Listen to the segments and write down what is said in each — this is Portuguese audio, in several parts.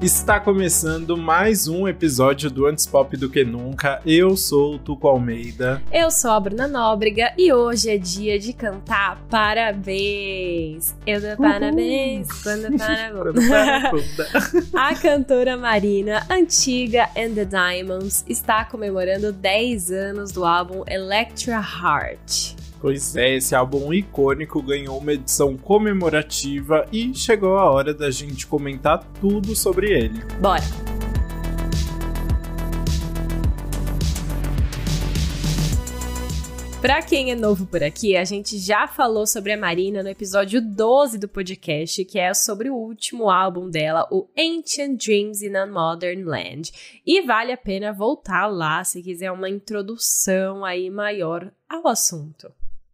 Está começando mais um episódio do Antes Pop do que Nunca. Eu sou o Tuco Almeida. Eu sou a Bruna Nóbrega e hoje é dia de cantar parabéns. Eu dou parabéns quando parabéns. a cantora Marina, antiga and the Diamonds, está comemorando 10 anos do álbum Electra Heart. Pois é, esse álbum icônico ganhou uma edição comemorativa e chegou a hora da gente comentar tudo sobre ele. Bora! Para quem é novo por aqui, a gente já falou sobre a Marina no episódio 12 do podcast, que é sobre o último álbum dela, o Ancient Dreams in a Modern Land. E vale a pena voltar lá se quiser uma introdução aí maior ao assunto.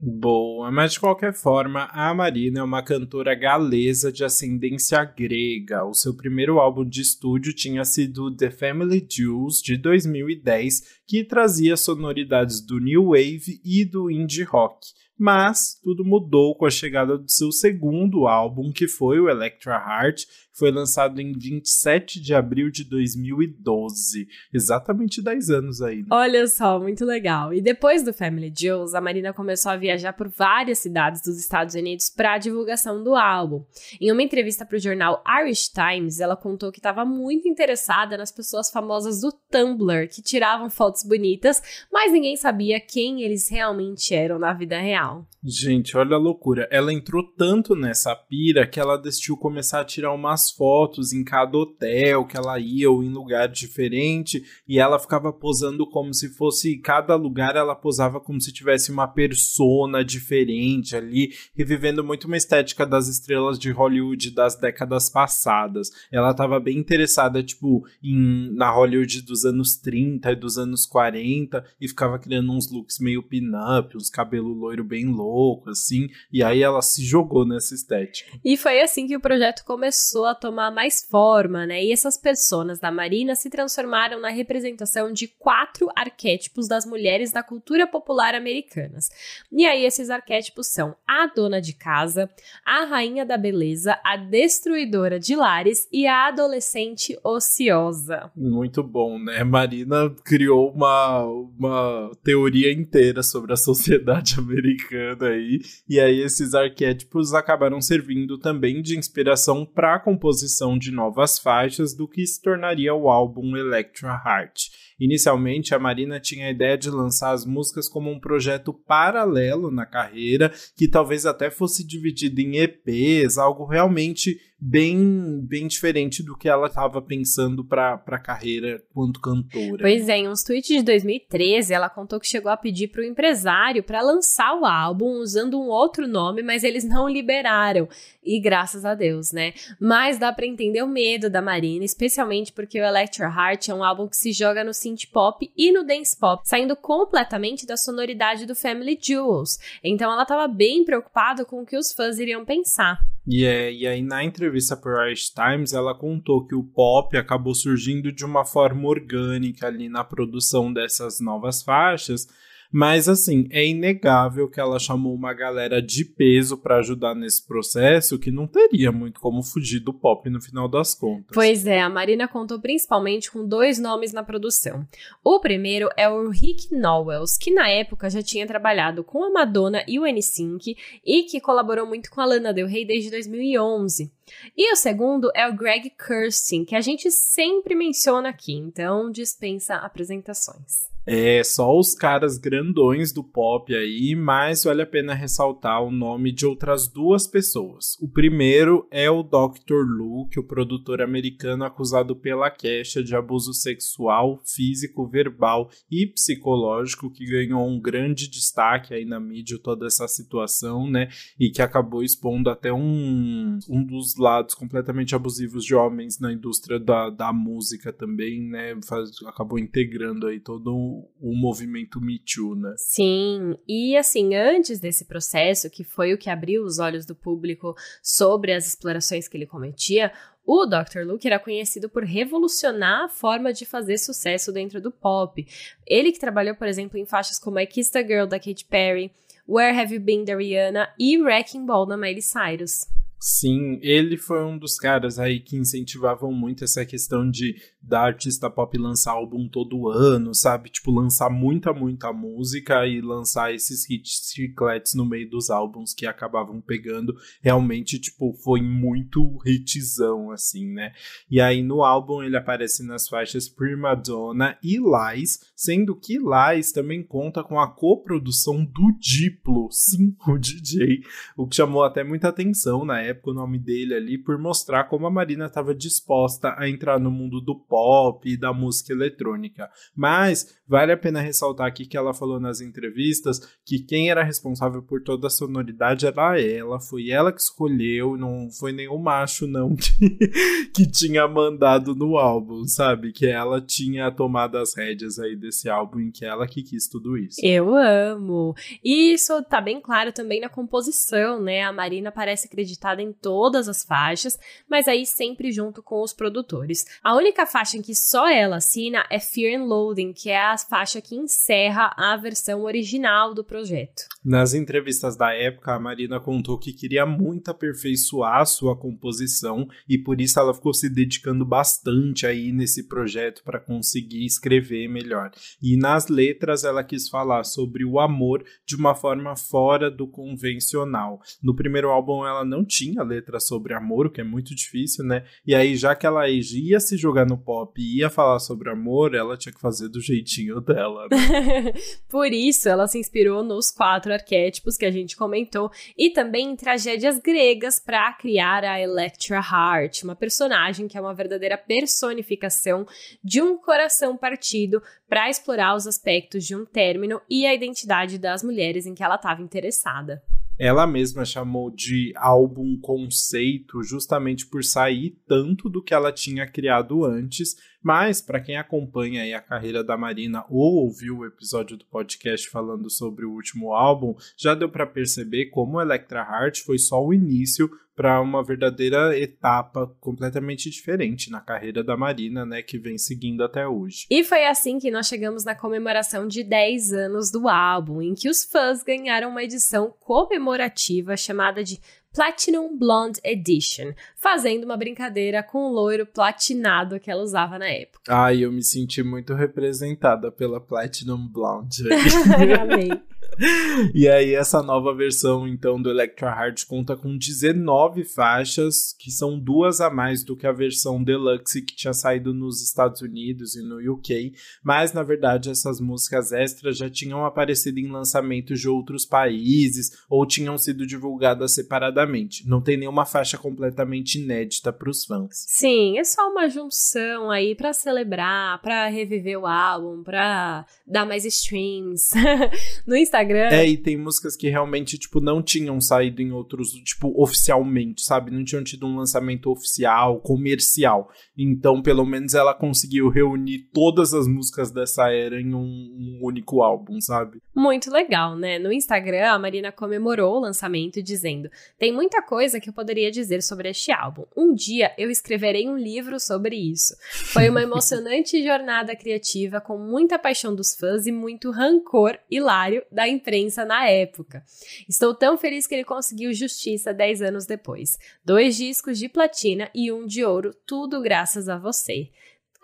Boa, mas de qualquer forma, a Marina é uma cantora galesa de ascendência grega. O seu primeiro álbum de estúdio tinha sido The Family Jewels, de 2010, que trazia sonoridades do new wave e do indie rock. Mas tudo mudou com a chegada do seu segundo álbum, que foi o Electra Heart, foi lançado em 27 de abril de 2012. Exatamente 10 anos aí. Né? Olha só, muito legal. E depois do Family Jewels, a Marina começou a viajar por várias cidades dos Estados Unidos para a divulgação do álbum. Em uma entrevista para o jornal Irish Times, ela contou que estava muito interessada nas pessoas famosas do Tumblr, que tiravam fotos bonitas, mas ninguém sabia quem eles realmente eram na vida real. Gente, olha a loucura. Ela entrou tanto nessa pira que ela decidiu começar a tirar umas fotos em cada hotel que ela ia ou em lugar diferente e ela ficava posando como se fosse cada lugar ela posava como se tivesse uma persona diferente ali, revivendo muito uma estética das estrelas de Hollywood das décadas passadas. Ela estava bem interessada tipo em na Hollywood dos anos 30 e dos anos 40 e ficava criando uns looks meio pin-up, uns cabelo loiro bem louco assim, e aí ela se jogou nessa estética. E foi assim que o projeto começou a tomar mais forma, né? E essas personas da Marina se transformaram na representação de quatro arquétipos das mulheres da cultura popular americanas. E aí esses arquétipos são a dona de casa, a rainha da beleza, a destruidora de lares e a adolescente ociosa. Muito bom, né? Marina criou uma, uma teoria inteira sobre a sociedade americana aí. E aí esses arquétipos acabaram servindo também de inspiração para a composição de novas faixas do que se tornaria o álbum Electra Heart. Inicialmente, a Marina tinha a ideia de lançar as músicas como um projeto paralelo na carreira, que talvez até fosse dividido em EPs, algo realmente bem, bem diferente do que ela estava pensando para a carreira quanto cantora. Pois é, em uns tweets de 2013, ela contou que chegou a pedir para o empresário para lançar o álbum usando um outro nome, mas eles não liberaram. E graças a Deus, né? Mas dá para entender o medo da Marina, especialmente porque o Electra Heart é um álbum que se joga no synth pop e no dance pop, saindo completamente da sonoridade do Family Jewels. Então ela estava bem preocupada com o que os fãs iriam pensar. E, é, e aí, na entrevista para o Irish Times, ela contou que o pop acabou surgindo de uma forma orgânica ali na produção dessas novas faixas, mas assim, é inegável que ela chamou uma galera de peso para ajudar nesse processo que não teria muito como fugir do pop no final das contas. Pois é, a Marina contou principalmente com dois nomes na produção. O primeiro é o Rick Nowells, que na época já tinha trabalhado com a Madonna e o NSYNC e que colaborou muito com a Lana Del Rey desde 2011. E o segundo é o Greg Kirsten, que a gente sempre menciona aqui, então dispensa apresentações. É, só os caras grandões do pop aí, mas vale a pena ressaltar o nome de outras duas pessoas. O primeiro é o Dr. Luke, o produtor americano acusado pela queixa de abuso sexual, físico, verbal e psicológico, que ganhou um grande destaque aí na mídia toda essa situação, né? E que acabou expondo até um, um dos lados completamente abusivos de homens na indústria da, da música também, né? Faz, acabou integrando aí todo o, movimento Me Too, né? Sim, e assim, antes desse processo, que foi o que abriu os olhos do público sobre as explorações que ele cometia, o Dr. Luke era conhecido por revolucionar a forma de fazer sucesso dentro do pop. Ele que trabalhou, por exemplo, em faixas como I Kissed a Girl, da Katy Perry, Where Have You Been, da Rihanna e Wrecking Ball, da Miley Cyrus. Sim, ele foi um dos caras aí que incentivavam muito essa questão de da artista pop lançar álbum todo ano, sabe? Tipo, lançar muita, muita música e lançar esses hits chicletes no meio dos álbuns que acabavam pegando. Realmente, tipo, foi muito hitzão, assim, né? E aí no álbum ele aparece nas faixas Prima Donna e Lies, sendo que Lies também conta com a coprodução do Diplo, sim, o DJ, o que chamou até muita atenção na época o nome dele ali por mostrar como a Marina estava disposta a entrar no mundo do pop e da música eletrônica. Mas vale a pena ressaltar aqui que ela falou nas entrevistas que quem era responsável por toda a sonoridade era ela, foi ela que escolheu, não foi nenhum macho não que, que tinha mandado no álbum, sabe? Que ela tinha tomado as rédeas aí desse álbum em que ela que quis tudo isso. Eu amo. E isso tá bem claro também na composição, né? A Marina parece acreditada em todas as faixas, mas aí sempre junto com os produtores. A única faixa em que só ela assina é Fear and Loading, que é a faixa que encerra a versão original do projeto. Nas entrevistas da época, a Marina contou que queria muito aperfeiçoar a sua composição e por isso ela ficou se dedicando bastante aí nesse projeto para conseguir escrever melhor. E nas letras ela quis falar sobre o amor de uma forma fora do convencional. No primeiro álbum ela não tinha letra sobre amor, o que é muito difícil, né? E aí já que ela ia se jogar no pop e ia falar sobre amor, ela tinha que fazer do jeitinho dela. Né? por isso ela se inspirou nos quatro arquétipos que a gente comentou e também em tragédias gregas para criar a Electra Heart, uma personagem que é uma verdadeira personificação de um coração partido para explorar os aspectos de um término e a identidade das mulheres em que ela estava interessada. Ela mesma chamou de álbum conceito justamente por sair tanto do que ela tinha criado antes mas, para quem acompanha a carreira da Marina ou ouviu o episódio do podcast falando sobre o último álbum, já deu para perceber como Electra Heart foi só o início para uma verdadeira etapa completamente diferente na carreira da Marina, né, que vem seguindo até hoje. E foi assim que nós chegamos na comemoração de 10 anos do álbum, em que os fãs ganharam uma edição comemorativa chamada de Platinum Blonde Edition, fazendo uma brincadeira com o loiro platinado que ela usava na época. Ai, eu me senti muito representada pela Platinum Blonde. Amei. e aí, essa nova versão, então, do Electra Heart conta com 19 faixas, que são duas a mais do que a versão deluxe que tinha saído nos Estados Unidos e no UK. Mas, na verdade, essas músicas extras já tinham aparecido em lançamentos de outros países ou tinham sido divulgadas separadamente. Não tem nenhuma faixa completamente inédita para os fãs. Sim, é só uma junção aí para celebrar, para reviver o álbum, para dar mais streams. no Instagram Instagram. É, e tem músicas que realmente, tipo, não tinham saído em outros, tipo, oficialmente, sabe? Não tinham tido um lançamento oficial, comercial. Então, pelo menos ela conseguiu reunir todas as músicas dessa era em um, um único álbum, sabe? Muito legal, né? No Instagram, a Marina comemorou o lançamento dizendo: Tem muita coisa que eu poderia dizer sobre este álbum. Um dia eu escreverei um livro sobre isso. Foi uma emocionante jornada criativa com muita paixão dos fãs e muito rancor hilário da imprensa na época. Estou tão feliz que ele conseguiu justiça 10 anos depois. Dois discos de platina e um de ouro, tudo graças a você.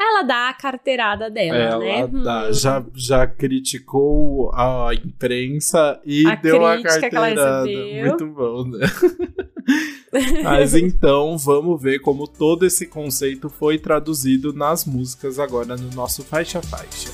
Ela dá a carteirada dela, Ela né? Dá. Hum. Já, já criticou a imprensa e a deu a carteirada. Muito bom, né? Mas então vamos ver como todo esse conceito foi traduzido nas músicas agora no nosso faixa faixa.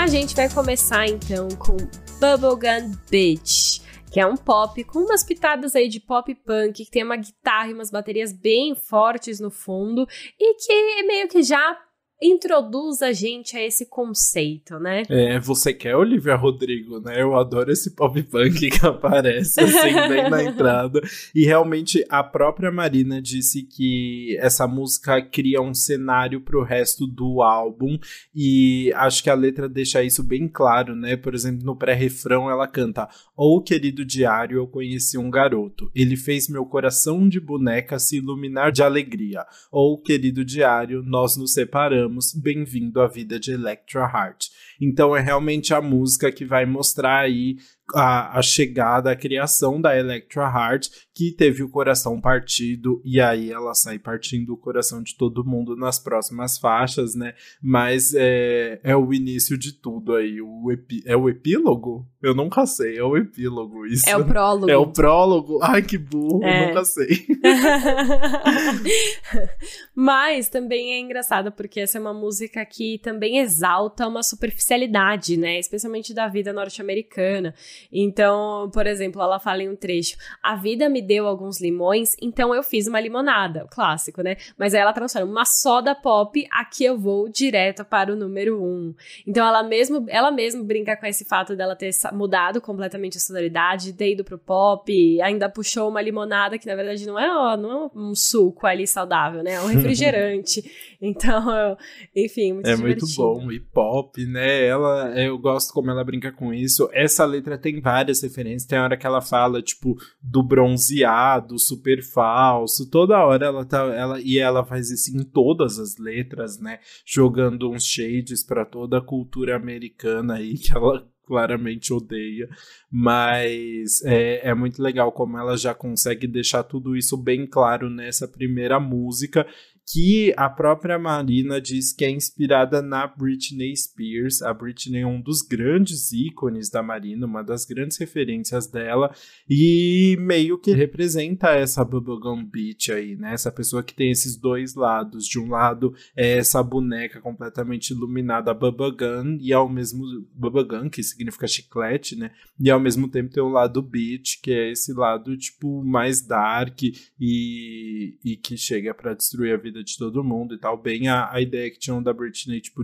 A gente vai começar então com Bubblegum Bitch, que é um pop com umas pitadas aí de pop punk, que tem uma guitarra e umas baterias bem fortes no fundo e que meio que já introduz a gente a esse conceito, né? É, você quer Olivia Rodrigo, né? Eu adoro esse pop punk que aparece assim bem na entrada. E realmente a própria Marina disse que essa música cria um cenário pro resto do álbum e acho que a letra deixa isso bem claro, né? Por exemplo, no pré-refrão ela canta: "Ou oh, querido diário, eu conheci um garoto. Ele fez meu coração de boneca se iluminar de alegria. Ou oh, querido diário, nós nos separamos cantamos Bem-vindo à Vida de Electra Heart. Então é realmente a música que vai mostrar aí a, a, chegada, a criação da Electra Heart, que teve o coração partido, e aí ela sai partindo o coração de todo mundo nas próximas faixas, né? Mas é, é o início de tudo aí. O epi, é o epílogo? Eu nunca sei, é o epílogo. Isso. É o prólogo. É o prólogo. Ai, que burro, é. eu nunca sei. Mas também é engraçado, porque essa é uma música que também exalta uma superficialidade, né? Especialmente da vida norte-americana. Então, por exemplo, ela fala em um trecho: A vida me deu alguns limões, então eu fiz uma limonada. O clássico, né? Mas aí ela transforma uma soda pop, aqui eu vou direto para o número um. Então ela mesmo, ela mesmo brinca com esse fato dela ter mudado completamente a sonoridade, ter ido pro pop, ainda puxou uma limonada, que na verdade não é, ó, não é um suco ali saudável, né? É um refrigerante. então, enfim, muito É divertido. muito bom. E pop, né? Ela, eu gosto como ela brinca com isso. Essa letra tem tem várias referências. Tem hora que ela fala, tipo, do bronzeado, super falso. Toda hora ela tá. Ela, e ela faz isso em todas as letras, né? Jogando uns shades para toda a cultura americana aí, que ela claramente odeia, mas é, é, muito legal como ela já consegue deixar tudo isso bem claro nessa primeira música que a própria Marina diz que é inspirada na Britney Spears. A Britney é um dos grandes ícones da Marina, uma das grandes referências dela, e meio que representa essa Bubblegum Beach aí, né? Essa pessoa que tem esses dois lados. De um lado é essa boneca completamente iluminada, Bubblegum, e ao mesmo Bubblegum, que significa chiclete, né? E ao mesmo tempo tem o lado beach, que é esse lado tipo mais dark e, e que chega para destruir a vida vida de todo mundo e tal, bem a, a ideia que tinham da Britney, tipo,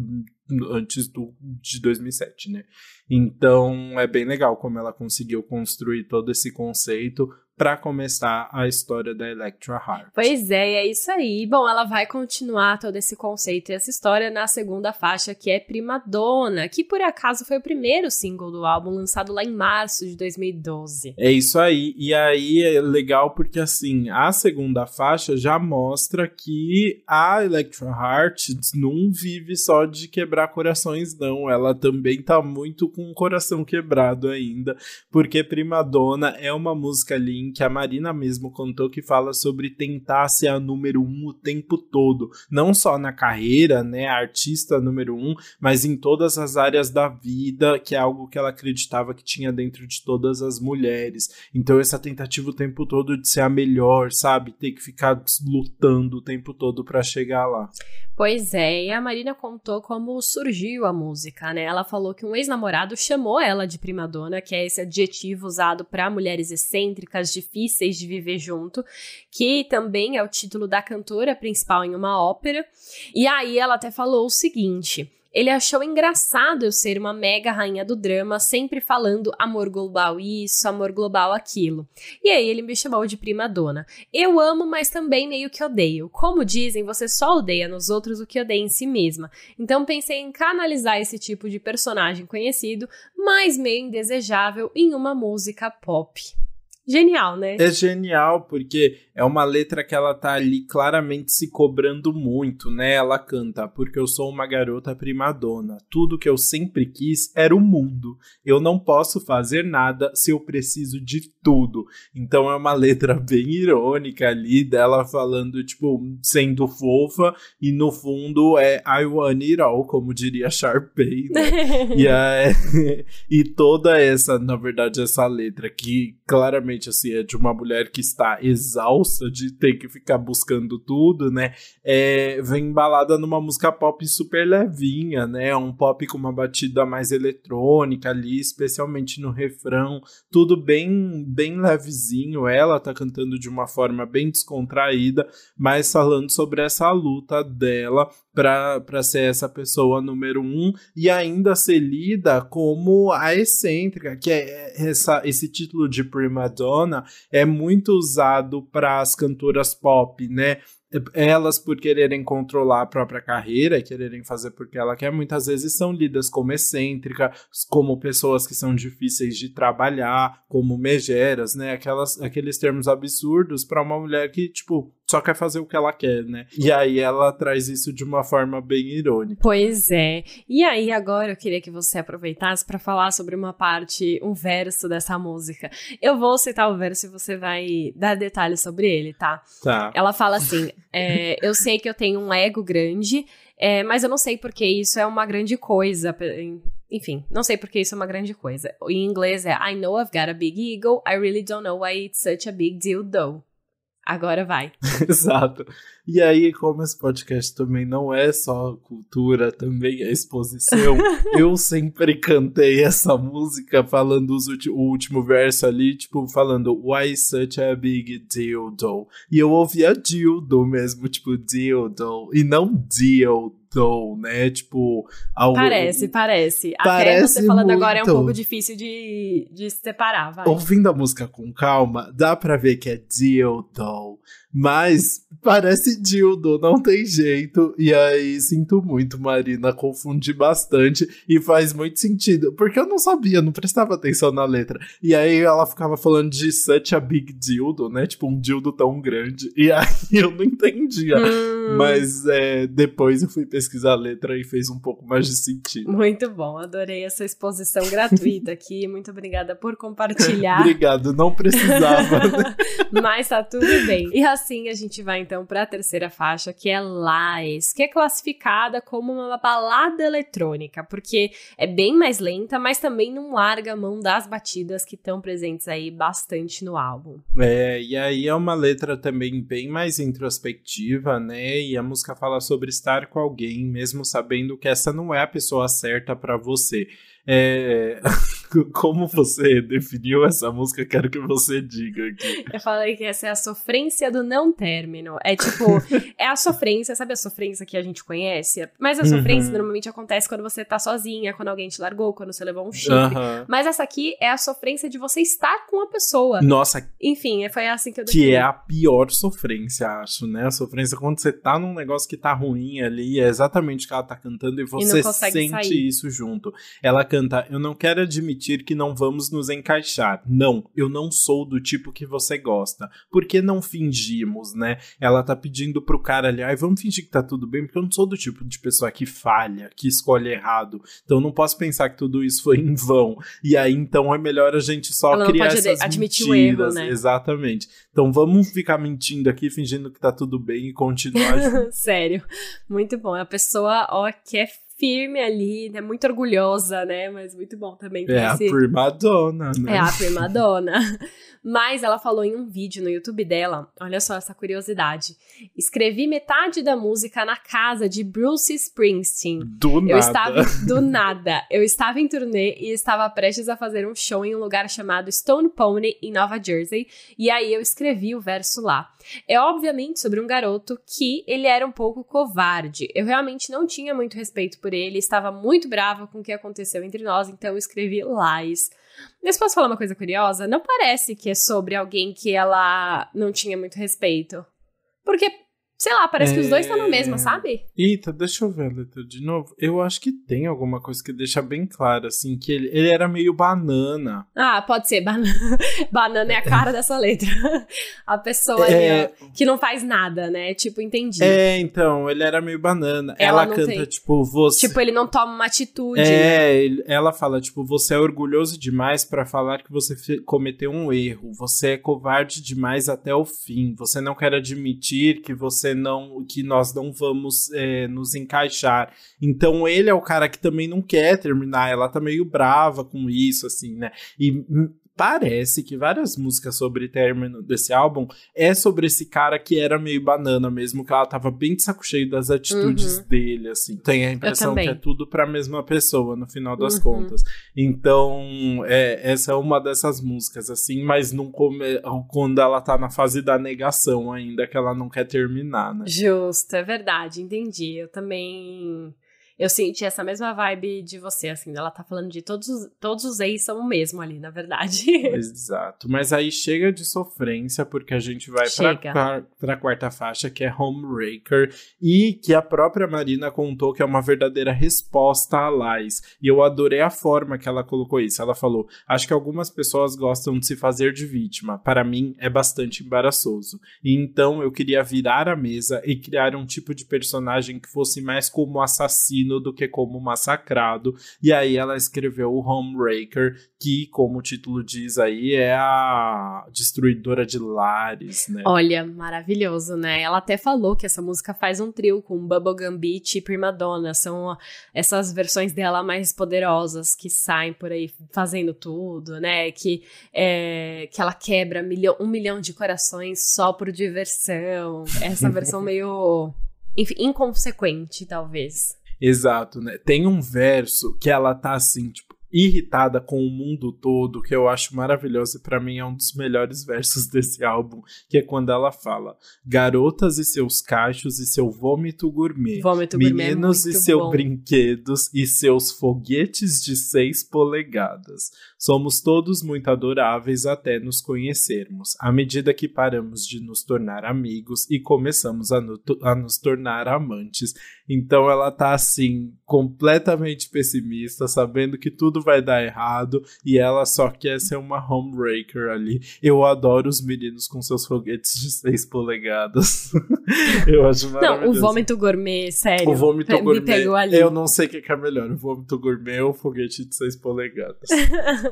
antes do, de 2007, né? Então é bem legal como ela conseguiu construir todo esse conceito para começar a história da Electra Heart. Pois é, é isso aí. Bom, ela vai continuar todo esse conceito e essa história na segunda faixa, que é Prima Donna, que por acaso foi o primeiro single do álbum lançado lá em março de 2012. É isso aí. E aí é legal porque assim, a segunda faixa já mostra que a Electra Heart não vive só de quebrar corações não, ela também tá muito com o coração quebrado ainda, porque Prima Donna é uma música linda que a Marina mesmo contou que fala sobre tentar ser a número um o tempo todo, não só na carreira, né, artista número um, mas em todas as áreas da vida, que é algo que ela acreditava que tinha dentro de todas as mulheres. Então essa tentativa o tempo todo de ser a melhor, sabe, ter que ficar lutando o tempo todo para chegar lá. Pois é, e a Marina contou como surgiu a música, né? Ela falou que um ex-namorado chamou ela de prima dona, que é esse adjetivo usado para mulheres excêntricas, difíceis de viver junto, que também é o título da cantora principal em uma ópera. E aí ela até falou o seguinte: ele achou engraçado eu ser uma mega rainha do drama, sempre falando amor global isso, amor global aquilo. E aí ele me chamou de prima dona. Eu amo, mas também meio que odeio. Como dizem, você só odeia nos outros o que odeia em si mesma. Então pensei em canalizar esse tipo de personagem conhecido, mas meio indesejável, em uma música pop. Genial, né? É genial, porque é uma letra que ela tá ali claramente se cobrando muito, né? Ela canta, porque eu sou uma garota primadona. Tudo que eu sempre quis era o mundo. Eu não posso fazer nada se eu preciso de tudo. Então é uma letra bem irônica ali dela falando, tipo, sendo fofa, e no fundo é I want it all, como diria Sharpay, né? e, a, e toda essa, na verdade, essa letra que claramente realmente assim é de uma mulher que está exausta de ter que ficar buscando tudo, né? É, vem embalada numa música pop super levinha, né? Um pop com uma batida mais eletrônica ali, especialmente no refrão, tudo bem bem levezinho. Ela tá cantando de uma forma bem descontraída, mas falando sobre essa luta dela para ser essa pessoa número um e ainda ser lida como a excêntrica, que é essa, esse título de prima donna é muito usado para as cantoras pop, né? elas por quererem controlar a própria carreira, quererem fazer porque ela quer, muitas vezes são lidas como excêntrica, como pessoas que são difíceis de trabalhar, como megeras, né? Aquelas, aqueles termos absurdos para uma mulher que, tipo, só quer fazer o que ela quer, né? E aí ela traz isso de uma forma bem irônica. Pois é. E aí agora eu queria que você aproveitasse para falar sobre uma parte, um verso dessa música. Eu vou citar o verso e você vai dar detalhes sobre ele, tá? Tá. Ela fala assim: é, Eu sei que eu tenho um ego grande, é, mas eu não sei porque isso é uma grande coisa. Enfim, não sei porque isso é uma grande coisa. Em inglês é I know I've got a big ego, I really don't know why it's such a big deal though. Agora vai. Exato. E aí, como esse podcast também não é só cultura, também é exposição, eu sempre cantei essa música falando o último verso ali, tipo, falando Why such a big dildo? E eu ouvia dildo mesmo, tipo, dildo, e não dildo né? Tipo, algo... Parece, parece. parece Até você falando muito. agora é um pouco difícil de, de separar, vai. Ouvindo a música com calma, dá pra ver que é dildo. Mas parece dildo, não tem jeito. E aí sinto muito, Marina, confundi bastante e faz muito sentido. Porque eu não sabia, não prestava atenção na letra. E aí ela ficava falando de such a big dildo, né? Tipo, um dildo tão grande. E aí eu não entendia. Hum. Mas é, depois eu fui pesquisar a letra e fez um pouco mais de sentido. Muito bom, adorei essa exposição gratuita aqui. Muito obrigada por compartilhar. Obrigado, não precisava. Mas tá tudo bem. E assim, assim a gente vai então para a terceira faixa, que é Lies, que é classificada como uma balada eletrônica, porque é bem mais lenta, mas também não larga a mão das batidas que estão presentes aí bastante no álbum. É, e aí é uma letra também bem mais introspectiva, né? E a música fala sobre estar com alguém, mesmo sabendo que essa não é a pessoa certa para você. É... Como você definiu essa música? Quero que você diga aqui. Eu falei que essa é a sofrência do não término. É tipo, é a sofrência, sabe a sofrência que a gente conhece? Mas a sofrência uhum. normalmente acontece quando você tá sozinha, quando alguém te largou, quando você levou um chifre. Uhum. Mas essa aqui é a sofrência de você estar com a pessoa. Nossa. Enfim, foi assim que eu defini. Que é a pior sofrência, acho, né? A sofrência quando você tá num negócio que tá ruim ali, é exatamente o que ela tá cantando e você e sente sair. isso junto. Ela canta eu não quero admitir que não vamos nos encaixar. Não, eu não sou do tipo que você gosta. Por que não fingimos, né? Ela tá pedindo pro cara ali, ai, vamos fingir que tá tudo bem, porque eu não sou do tipo de pessoa que falha, que escolhe errado. Então não posso pensar que tudo isso foi em vão. E aí então é melhor a gente só Ela criar essas admitir mentiras. O erro, né? Exatamente. Então vamos ficar mentindo aqui, fingindo que tá tudo bem e continuar. Sério. Muito bom. A pessoa, ó, que é firme ali, né? Muito orgulhosa, né? Mas muito bom também. É a primadona, né? É a primadona. Mas ela falou em um vídeo no YouTube dela, olha só essa curiosidade. Escrevi metade da música na casa de Bruce Springsteen. Do nada. Eu estava do nada. Eu estava em turnê e estava prestes a fazer um show em um lugar chamado Stone Pony em Nova Jersey, e aí eu escrevi o verso lá. É obviamente sobre um garoto que ele era um pouco covarde. Eu realmente não tinha muito respeito por ele, estava muito brava com o que aconteceu entre nós, então escrevi Lies. Mas posso falar uma coisa curiosa? Não parece que é sobre alguém que ela não tinha muito respeito. Porque Sei lá, parece é... que os dois estão na mesma, é. sabe? Eita, deixa eu ver a letra de novo. Eu acho que tem alguma coisa que deixa bem claro, assim, que ele, ele era meio banana. Ah, pode ser. Banana, banana é a cara dessa letra. a pessoa é... que não faz nada, né? Tipo, entendi. É, então, ele era meio banana. Ela, ela canta, tem... tipo, você. Tipo, ele não toma uma atitude. É, né? ela fala, tipo, você é orgulhoso demais para falar que você cometeu um erro. Você é covarde demais até o fim. Você não quer admitir que você você não, que nós não vamos é, nos encaixar. Então ele é o cara que também não quer terminar, ela tá meio brava com isso, assim, né? E parece que várias músicas sobre término desse álbum é sobre esse cara que era meio banana mesmo, que ela tava bem de saco cheio das atitudes uhum. dele, assim. Tem a impressão que é tudo pra mesma pessoa, no final das uhum. contas. Então, é, essa é uma dessas músicas, assim, mas não come... quando ela tá na fase da negação ainda, que ela não quer terminar, né? Justo, é verdade, entendi. Eu também Eu senti essa mesma vibe de você, assim, ela tá falando de todos, todos os ex são o mesmo ali, na verdade. Exato. Mas aí chega de sofrência, porque a gente vai chega. pra, pra quarta faixa, que é Homebreaker, e que a própria Marina contou que é uma verdadeira resposta a Lais. E eu adorei a forma que ela colocou isso. Ela falou: Acho que algumas pessoas gostam de se fazer de vítima. Para mim, é bastante embaraçoso. E então eu queria virar a mesa e criar um tipo de personagem que fosse mais como assassino do que como massacrado. E aí ela escreveu o Homebreaker, que, como o título diz aí, é a destruidora de lares, né? Olha, maravilhoso, né? Ela até falou que essa música faz um trio com Bubblegum Beat e Prima Donna. São essas versões dela mais poderosas que saem por aí fazendo tudo, né? Que, é, que ela quebra milhão, um milhão de corações só por diversão. Essa versão meio enfim, inconsequente, talvez. Exato, né? Tem um verso que ela tá assim, tipo, irritada com o mundo todo, que eu acho maravilhoso e para mim é um dos melhores versos desse álbum, que é quando ela fala: Garotas e seus cachos e seu vômito gourmet, vômito meninos gourmet é e seus brinquedos e seus foguetes de seis polegadas. Somos todos muito adoráveis até nos conhecermos. À medida que paramos de nos tornar amigos e começamos a, no, a nos tornar amantes. Então ela tá assim, completamente pessimista, sabendo que tudo vai dar errado e ela só quer ser uma homebreaker ali. Eu adoro os meninos com seus foguetes de 6 polegadas. eu acho maravilhoso. Não, o vômito gourmet, sério. O vômito me gourmet. pegou ali. Eu não sei o que é melhor, o vômito gourmet ou o foguete de 6 polegadas.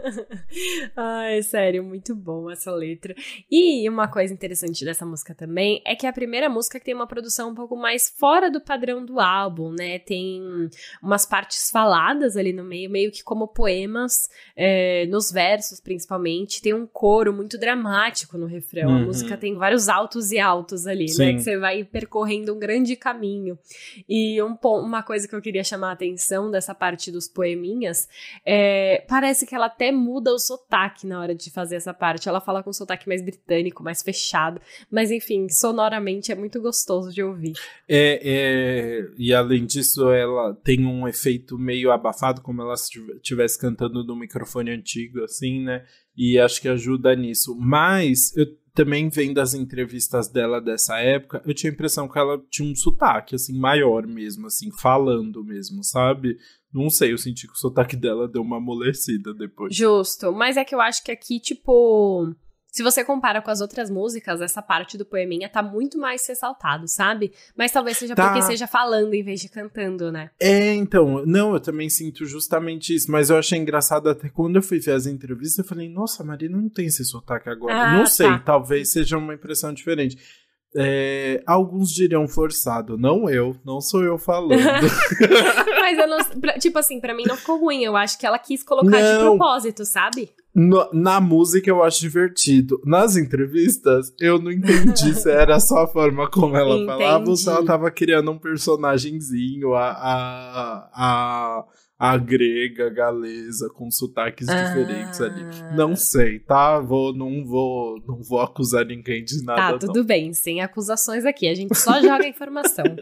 Ai, sério, muito bom essa letra. E uma coisa interessante dessa música também é que é a primeira música que tem uma produção um pouco mais fora do padrão do álbum, né? Tem umas partes faladas ali no meio, meio que como poemas, é, nos versos principalmente. Tem um coro muito dramático no refrão. Uhum. A música tem vários altos e altos ali, Sim. né? Que você vai percorrendo um grande caminho. E um, uma coisa que eu queria chamar a atenção dessa parte dos poeminhas é, parece que ela até muda o sotaque na hora de fazer essa parte. Ela fala com um sotaque mais britânico, mais fechado. Mas enfim, sonoramente é muito gostoso de ouvir. É, é, e além disso, ela tem um efeito meio abafado, como ela estivesse cantando no microfone antigo, assim, né? E acho que ajuda nisso. Mas eu também vendo as entrevistas dela dessa época, eu tinha a impressão que ela tinha um sotaque, assim, maior mesmo, assim, falando mesmo, sabe? Não sei, eu senti que o sotaque dela deu uma amolecida depois. Justo, mas é que eu acho que aqui, tipo. Se você compara com as outras músicas, essa parte do poeminha tá muito mais ressaltado, sabe? Mas talvez seja Tá. porque seja falando em vez de cantando, né? É, então, não, eu também sinto justamente isso, mas eu achei engraçado até quando eu fui ver as entrevistas, eu falei, nossa, a Marina não tem esse sotaque agora. Ah, não sei, tá. talvez seja uma impressão diferente. É, alguns diriam forçado, não eu, não sou eu falando. Mas eu não. tipo assim, pra mim não ficou ruim. Eu acho que ela quis colocar de Não. propósito, sabe? No- na música eu acho divertido. Nas entrevistas, eu não entendi se era só a forma como ela falava ou se ela Entendi. tava criando um personagenzinho, a, a, a, a grega, a galesa, com sotaques diferentes ali. Ah. Não sei, tá? Vou, não, vou, não vou acusar ninguém de nada. Tá, não. tudo bem, sem acusações aqui. A gente só joga informação.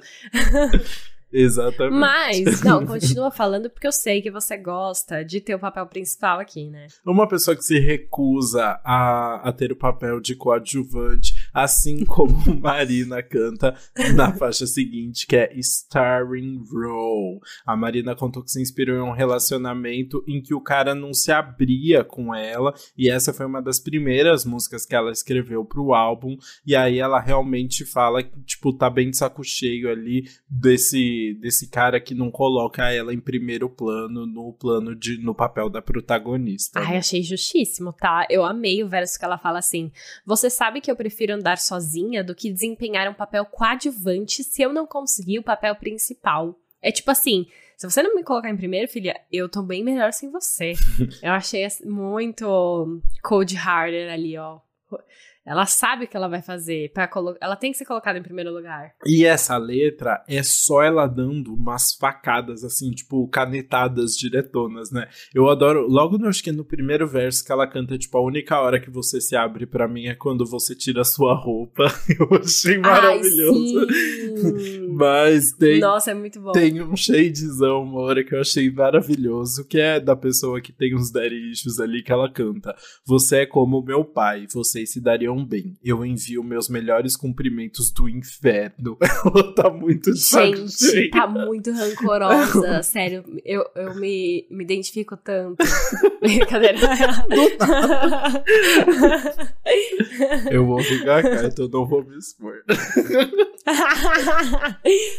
Exatamente. Mas, não, continua falando porque eu sei que você gosta de ter o papel principal aqui, né? Uma pessoa que se recusa a, a ter o papel de coadjuvante, assim como Marina canta na faixa seguinte, que é Starring Role. A Marina contou que se inspirou em um relacionamento em que o cara não se abria com ela, e essa foi uma das primeiras músicas que ela escreveu pro álbum, e aí ela realmente fala que, tipo, tá bem de saco cheio ali desse, desse cara que não coloca ela em primeiro plano, no plano de, no papel da protagonista. né? Ai, achei justíssimo, tá? Eu amei o verso que ela fala assim: Você sabe que eu prefiro andar sozinha do que desempenhar um papel coadjuvante se eu não conseguir o papel principal. É tipo assim. Se você não me colocar em primeiro, filha, eu tô bem melhor sem você. eu achei assim, muito cold hearted ali, ó. Ela sabe o que ela vai fazer. Pra colo... Ela tem que ser colocada em primeiro lugar. E essa letra é só ela dando umas facadas, assim, tipo, canetadas diretonas, né? Eu adoro, logo no, acho que no primeiro verso que ela canta, tipo, a única hora que você se abre pra mim é quando você tira a sua roupa. Eu achei maravilhoso. Ai. Mas tem. Nossa, é muito bom. Tem um shadezão, uma hora que eu achei maravilhoso, que é da pessoa que tem uns daddy ali que ela canta. Você é como meu pai, vocês se dariam bem. Eu envio meus melhores cumprimentos do inferno. ela tá muito Gente, tá muito rancorosa. Sério, eu, eu me, me identifico tanto. Brincadeira. eu vou ficar cá, então não vou me expor.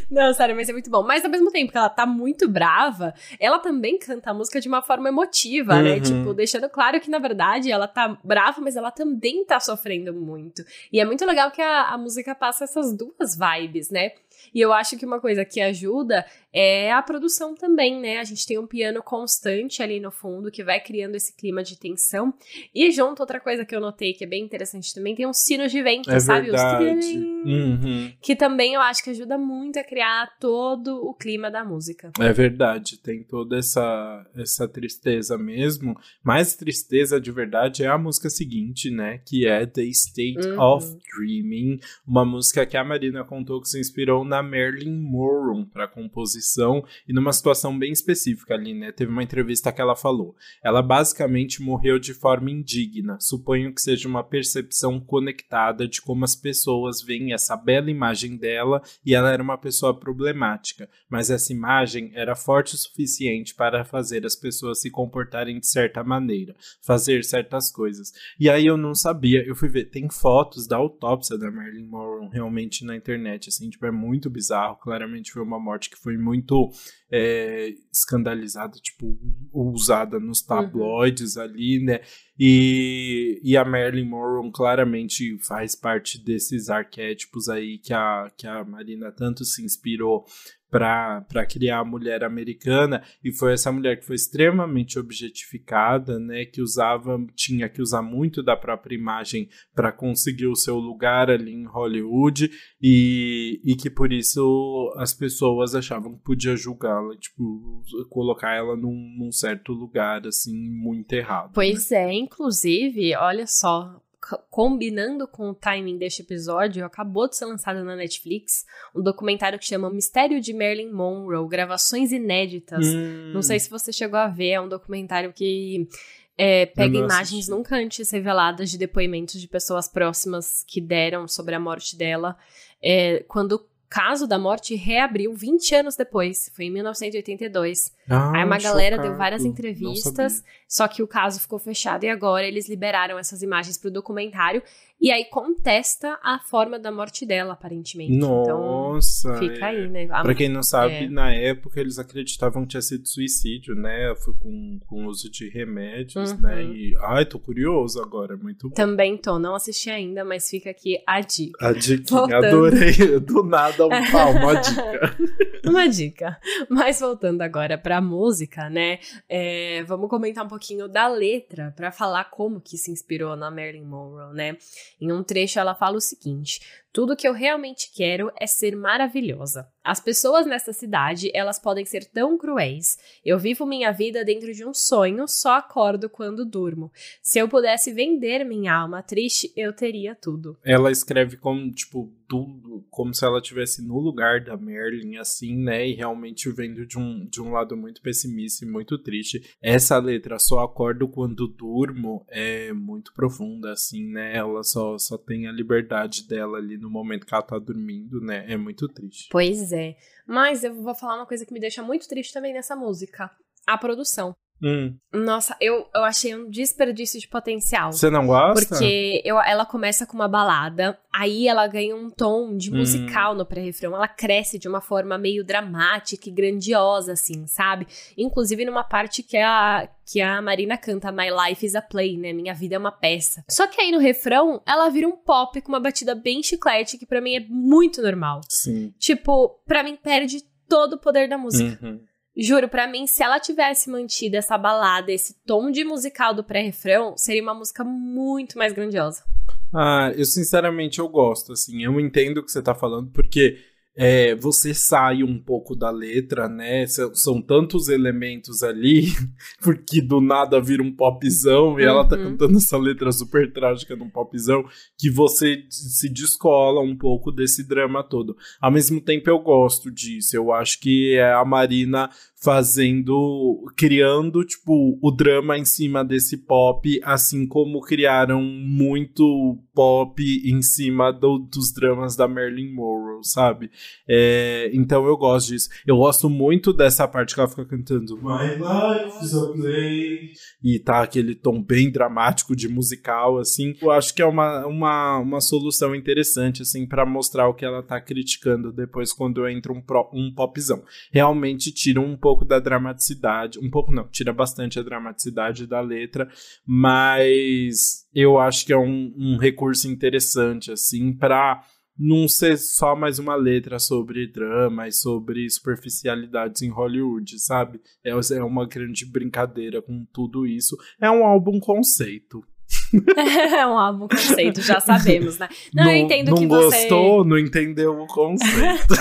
não, sério, mas é muito bom. Mas ao mesmo tempo que ela tá muito brava, ela também canta a música de uma forma emotiva, né? uhum. né? Tipo, deixando claro que, na verdade, ela tá brava, mas ela também tá sofrendo muito. E é muito legal que a, a música passa essas duas vibes, né? E eu acho que uma coisa que ajuda é a produção também, né? A gente tem um piano constante ali no fundo que vai criando esse clima de tensão. E junto, outra coisa que eu notei que é bem interessante também, tem uns sinos de vento, é sabe? Verdade. Os uhum. Que também eu acho que ajuda muito a criar todo o clima da música. É verdade, tem toda essa, essa tristeza mesmo. Mais tristeza de verdade é a música seguinte, né? Que é The State uhum. of Dreaming, uma música que a Marina contou que se inspirou na Marilyn Monroe para composição e numa situação bem específica ali, né? Teve uma entrevista que ela falou. Ela basicamente morreu de forma indigna. Suponho que seja uma percepção conectada de como as pessoas veem essa bela imagem dela e ela era uma pessoa problemática, mas essa imagem era forte o suficiente para fazer as pessoas se comportarem de certa maneira, fazer certas coisas. E aí eu não sabia, eu fui ver, tem fotos da autópsia da Marilyn Monroe realmente na internet, assim, tipo, é muito bizarro. Claramente foi uma morte que foi muito é, escandalizada, tipo, usada nos uhum. tabloides uhum. ali, né? E, e a Marilyn Monroe claramente faz parte desses arquétipos aí que a, que a Marina tanto se inspirou para criar a mulher americana e foi essa mulher que foi extremamente objetificada, né, que usava tinha que usar muito da própria imagem para conseguir o seu lugar ali em Hollywood e, e que por isso as pessoas achavam que podia julgá-la, tipo, colocar ela num, num certo lugar assim muito errado. Pois né? é, inclusive, olha só, combinando com o timing deste episódio, acabou de ser lançado na Netflix um documentário que chama Mistério de Marilyn Monroe, gravações inéditas. Hum. Não sei se você chegou a ver, é um documentário que é, pega imagens nunca antes reveladas de depoimentos de pessoas próximas que deram sobre a morte dela. É, quando caso da morte reabriu 20 anos depois, foi em 1982. Ah, Aí uma galera deu várias entrevistas, só que o caso ficou fechado e agora eles liberaram essas imagens para o documentário e aí contesta a forma da morte dela, aparentemente. Então, Nossa! Então, fica aí, né? A, pra quem não sabe, é. na época eles acreditavam que tinha sido suicídio, né? Foi com, com uso de remédios, uhum. né? E, ai, tô curioso agora, muito bom. Também tô, não assisti ainda, mas fica aqui a dica. A dica, adorei. Do nada, um, ah, uma dica. uma dica. Mas voltando agora pra música, né? É, vamos comentar um pouquinho da letra, para falar como que se inspirou na Marilyn Monroe, né? Em um trecho, ela fala o seguinte: tudo que eu realmente quero é ser maravilhosa. As pessoas nessa cidade, elas podem ser tão cruéis. Eu vivo minha vida dentro de um sonho, só acordo quando durmo. Se eu pudesse vender minha alma triste, eu teria tudo. Ela escreve como, tipo, tudo, como se ela estivesse no lugar da Merlin, assim, né? E realmente vendo de um, de um lado muito pessimista e muito triste. Essa letra, só acordo quando durmo, é muito profunda, assim, né? Ela só, só tem a liberdade dela ali no momento que ela tá dormindo, né? É muito triste. Pois é. Mas eu vou falar uma coisa que me deixa muito triste também nessa música. A produção. Hum. Nossa, eu, eu achei um desperdício de potencial. Você não gosta? Porque eu, ela começa com uma balada, aí ela ganha um tom de hum. musical hum. no pré-refrão. Ela cresce de uma forma meio dramática e grandiosa, assim, sabe? Inclusive numa parte que a, que a Marina canta My Life is a Play, né? Minha vida é uma peça. Só que aí no refrão, ela vira um pop com uma batida bem chiclete, que para mim é muito normal. Sim. Tipo, pra mim perde todo o poder da música. Uhum. Juro, para mim, se ela tivesse mantido essa balada, esse tom de musical do pré-refrão, seria uma música muito mais grandiosa. Ah, eu sinceramente eu gosto, assim, eu entendo o que você tá falando, porque é, você sai um pouco da letra, né? São, são, tantos elementos ali, porque do nada vira um popzão e uhum. ela tá uhum. cantando essa letra super trágica num popzão, que você se descola um pouco desse drama todo. Ao mesmo tempo, eu gosto disso. Eu acho que é a Marina fazendo, criando, tipo, o drama em cima desse pop, assim como criaram muito pop em cima do, dos dramas da Marilyn Monroe, sabe? É, então eu gosto disso. Eu gosto muito dessa parte que ela fica cantando My life is a play e tá aquele tom bem dramático de musical, assim. Eu acho que é uma, uma, uma solução interessante, assim, para mostrar o que ela tá criticando depois quando entra um, pro, um popzão. Realmente tira um pouco pouco da dramaticidade, um pouco não, tira bastante a dramaticidade da letra, mas eu acho que é um, um recurso interessante, assim, para não ser só mais uma letra sobre drama e sobre superficialidades em Hollywood, sabe? É, é uma grande brincadeira com tudo isso. É um álbum conceito. é um álbum conceito, já sabemos, né? Não, não eu entendo não que você. Não gostou, não entendeu o conceito.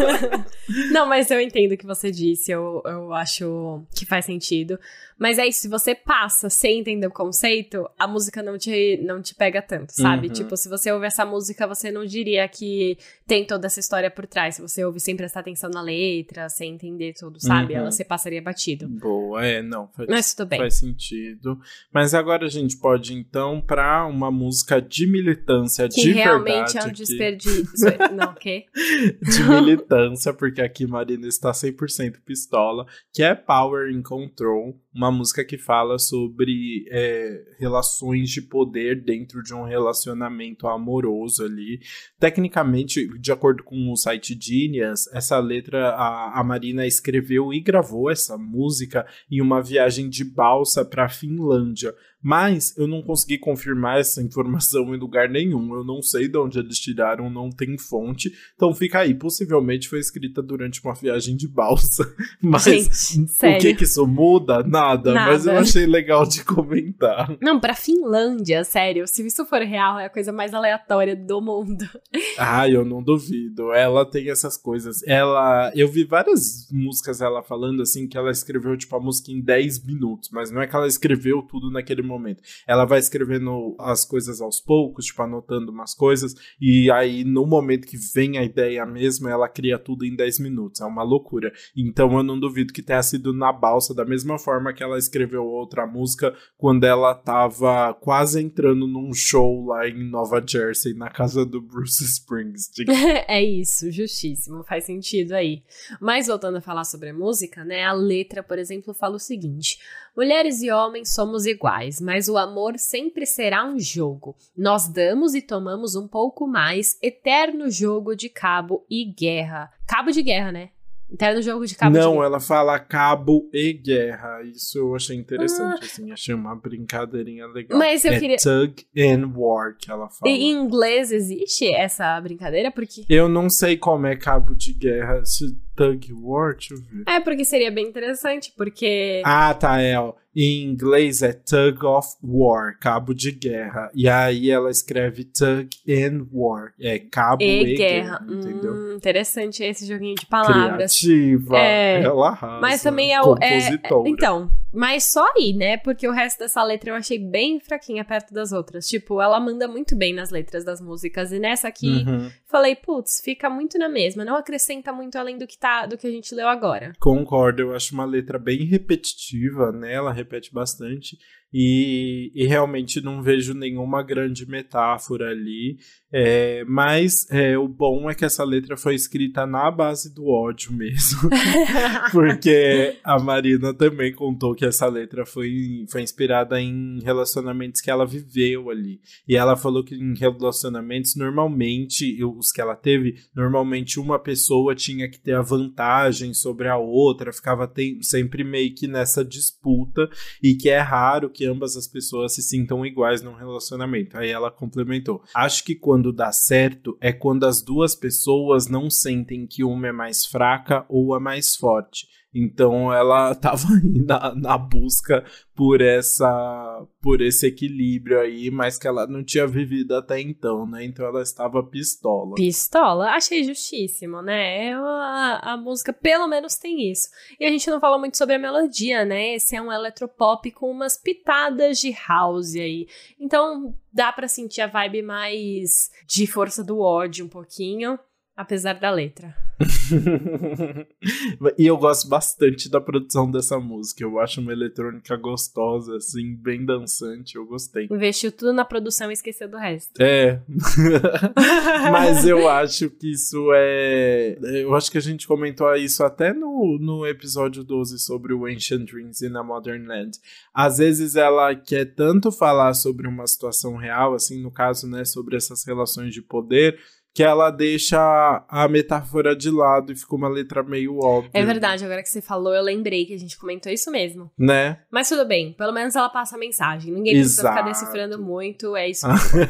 não, mas eu entendo o que você disse, eu, eu acho que faz sentido. Mas é isso, se você passa sem entender o conceito, a música não te, não te pega tanto, sabe? Uhum. Tipo, se você ouve essa música, você não diria que tem toda essa história por trás. Se você ouve sem prestar atenção na letra, sem entender tudo, sabe? Uhum. Ela você passaria batido. Boa, é, não. Faz, Mas tudo bem. Faz sentido. Mas agora a gente pode, então, pra uma música de militância que de realmente verdade. é um desperdício. não, o quê? De militância, porque aqui Marina está 100% pistola, que é Power in Control uma música que fala sobre é, relações de poder dentro de um relacionamento amoroso ali. Tecnicamente, de acordo com o site Genius, essa letra a, a Marina escreveu e gravou essa música em uma viagem de balsa para a Finlândia. Mas eu não consegui confirmar essa informação em lugar nenhum. Eu não sei de onde eles tiraram, não tem fonte. Então fica aí. Possivelmente foi escrita durante uma viagem de balsa. Mas Gente, o que, que isso muda? Nada, Nada. Mas eu achei legal de comentar. Não, pra Finlândia, sério. Se isso for real, é a coisa mais aleatória do mundo. Ah, eu não duvido. Ela tem essas coisas. Ela. Eu vi várias músicas ela falando assim que ela escreveu, tipo, a música em 10 minutos. Mas não é que ela escreveu tudo naquele momento. Ela vai escrevendo as coisas aos poucos, tipo, anotando umas coisas, e aí no momento que vem a ideia mesmo, ela cria tudo em 10 minutos. É uma loucura. Então eu não duvido que tenha sido na balsa, da mesma forma que ela escreveu outra música quando ela tava quase entrando num show lá em Nova Jersey, na casa do Bruce Springsteen. é isso, justíssimo, faz sentido aí. Mas voltando a falar sobre a música, né? A letra, por exemplo, fala o seguinte: Mulheres e homens somos iguais, mas o amor sempre será um jogo. Nós damos e tomamos um pouco mais, eterno jogo de cabo e guerra. Cabo de guerra, né? Eterno jogo de cabo Não, de ela fala cabo e guerra. Isso eu achei interessante, ah. assim. Achei uma brincadeirinha legal. Mas eu é queria... tug and war que ela fala. E em inglês existe essa brincadeira? Porque... Eu não sei como é cabo de guerra. Se Tug War, deixa eu ver. É, porque seria bem interessante, porque. Ah, tá, é, ó. Em inglês é Tug of War, cabo de guerra. E aí ela escreve Tug and War. É cabo e, e guerra. guerra entendeu? Hum, interessante esse joguinho de palavras. Criativa. É, ela arrasa. Mas também é o. É, é, então, mas só aí, né? Porque o resto dessa letra eu achei bem fraquinha perto das outras. Tipo, ela manda muito bem nas letras das músicas. E nessa aqui, uhum. falei, putz, fica muito na mesma. Não acrescenta muito além do que tá do que a gente leu agora. Concordo, eu acho uma letra bem repetitiva, né? Ela repete bastante. E, e, realmente não vejo nenhuma grande metáfora ali. É, mas é, o bom é que essa letra foi escrita na base do ódio mesmo. porque a Marina também contou que essa letra foi, foi inspirada em relacionamentos que ela viveu ali. E ela falou que em relacionamentos, normalmente, os que ela teve, normalmente uma pessoa tinha que ter a vantagem sobre a outra, ficava sempre meio que nessa disputa, e que é raro que ambas as pessoas se sintam iguais num relacionamento. Aí ela complementou: Acho que quando dá certo é quando as duas pessoas não sentem que uma é mais fraca ou a mais forte Então ela estava na, na busca por essa por esse equilíbrio aí, mas que ela não tinha vivido até então, né? Então ela estava pistola. Pistola? Achei justíssimo, né? A, a música pelo menos tem isso. E a gente não fala muito sobre a melodia, né? Esse é um eletropop com umas pitadas de house aí. Então dá para sentir a vibe mais de força do ódio um pouquinho, apesar da letra. e eu gosto bastante da produção dessa música. Eu acho uma eletrônica gostosa, assim, bem dançante. Eu gostei. Investiu tudo na produção e esqueceu do resto. É. Mas eu acho que isso é. Eu acho que a gente comentou isso até no, no episódio 12 sobre o Ancient Dreams in a Modern Land. Às vezes ela quer tanto falar sobre uma situação real, assim, no caso, né, sobre essas relações de poder que ela deixa a metáfora de lado e fica uma letra meio óbvia. É verdade, agora que você falou, eu lembrei que a gente comentou isso mesmo. Né? Mas tudo bem, pelo menos ela passa a mensagem. Ninguém precisa Exato. ficar decifrando muito, é isso.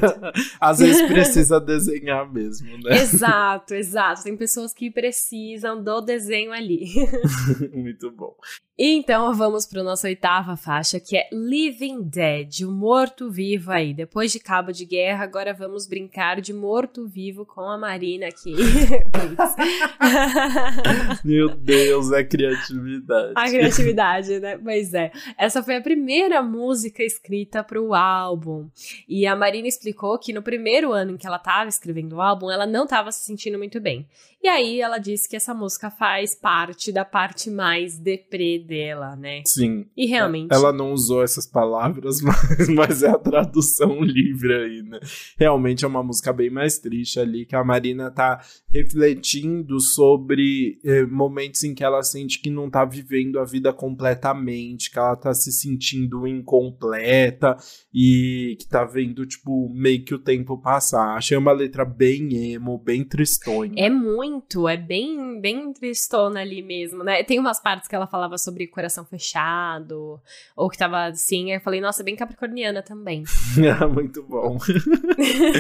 Às vezes precisa desenhar mesmo, né? Exato, exato. Tem pessoas que precisam do desenho ali. muito bom. Então vamos para nossa oitava faixa, que é Living Dead, o morto-vivo aí. Depois de Cabo de Guerra, agora vamos brincar de morto-vivo com a Marina aqui. Meu Deus, a criatividade. A criatividade, né? Pois é. Essa foi a primeira música escrita para o álbum. E a Marina explicou que no primeiro ano em que ela estava escrevendo o álbum, ela não estava se sentindo muito bem. E aí ela disse que essa música faz parte da parte mais deprê dela, né? Sim. E realmente. Ela não usou essas palavras, mas, mas é a tradução livre aí, né? Realmente é uma música bem mais triste ali, que a Marina tá refletindo sobre eh, momentos em que ela sente que não tá vivendo a vida completamente, que ela tá se sentindo incompleta e que tá vendo, tipo, meio que o tempo passar. Achei uma letra bem emo, bem tristonha. É muito muito, é bem, bem tristona ali mesmo, né? Tem umas partes que ela falava sobre coração fechado, ou que tava assim, eu falei, nossa, bem capricorniana também. ah, muito bom.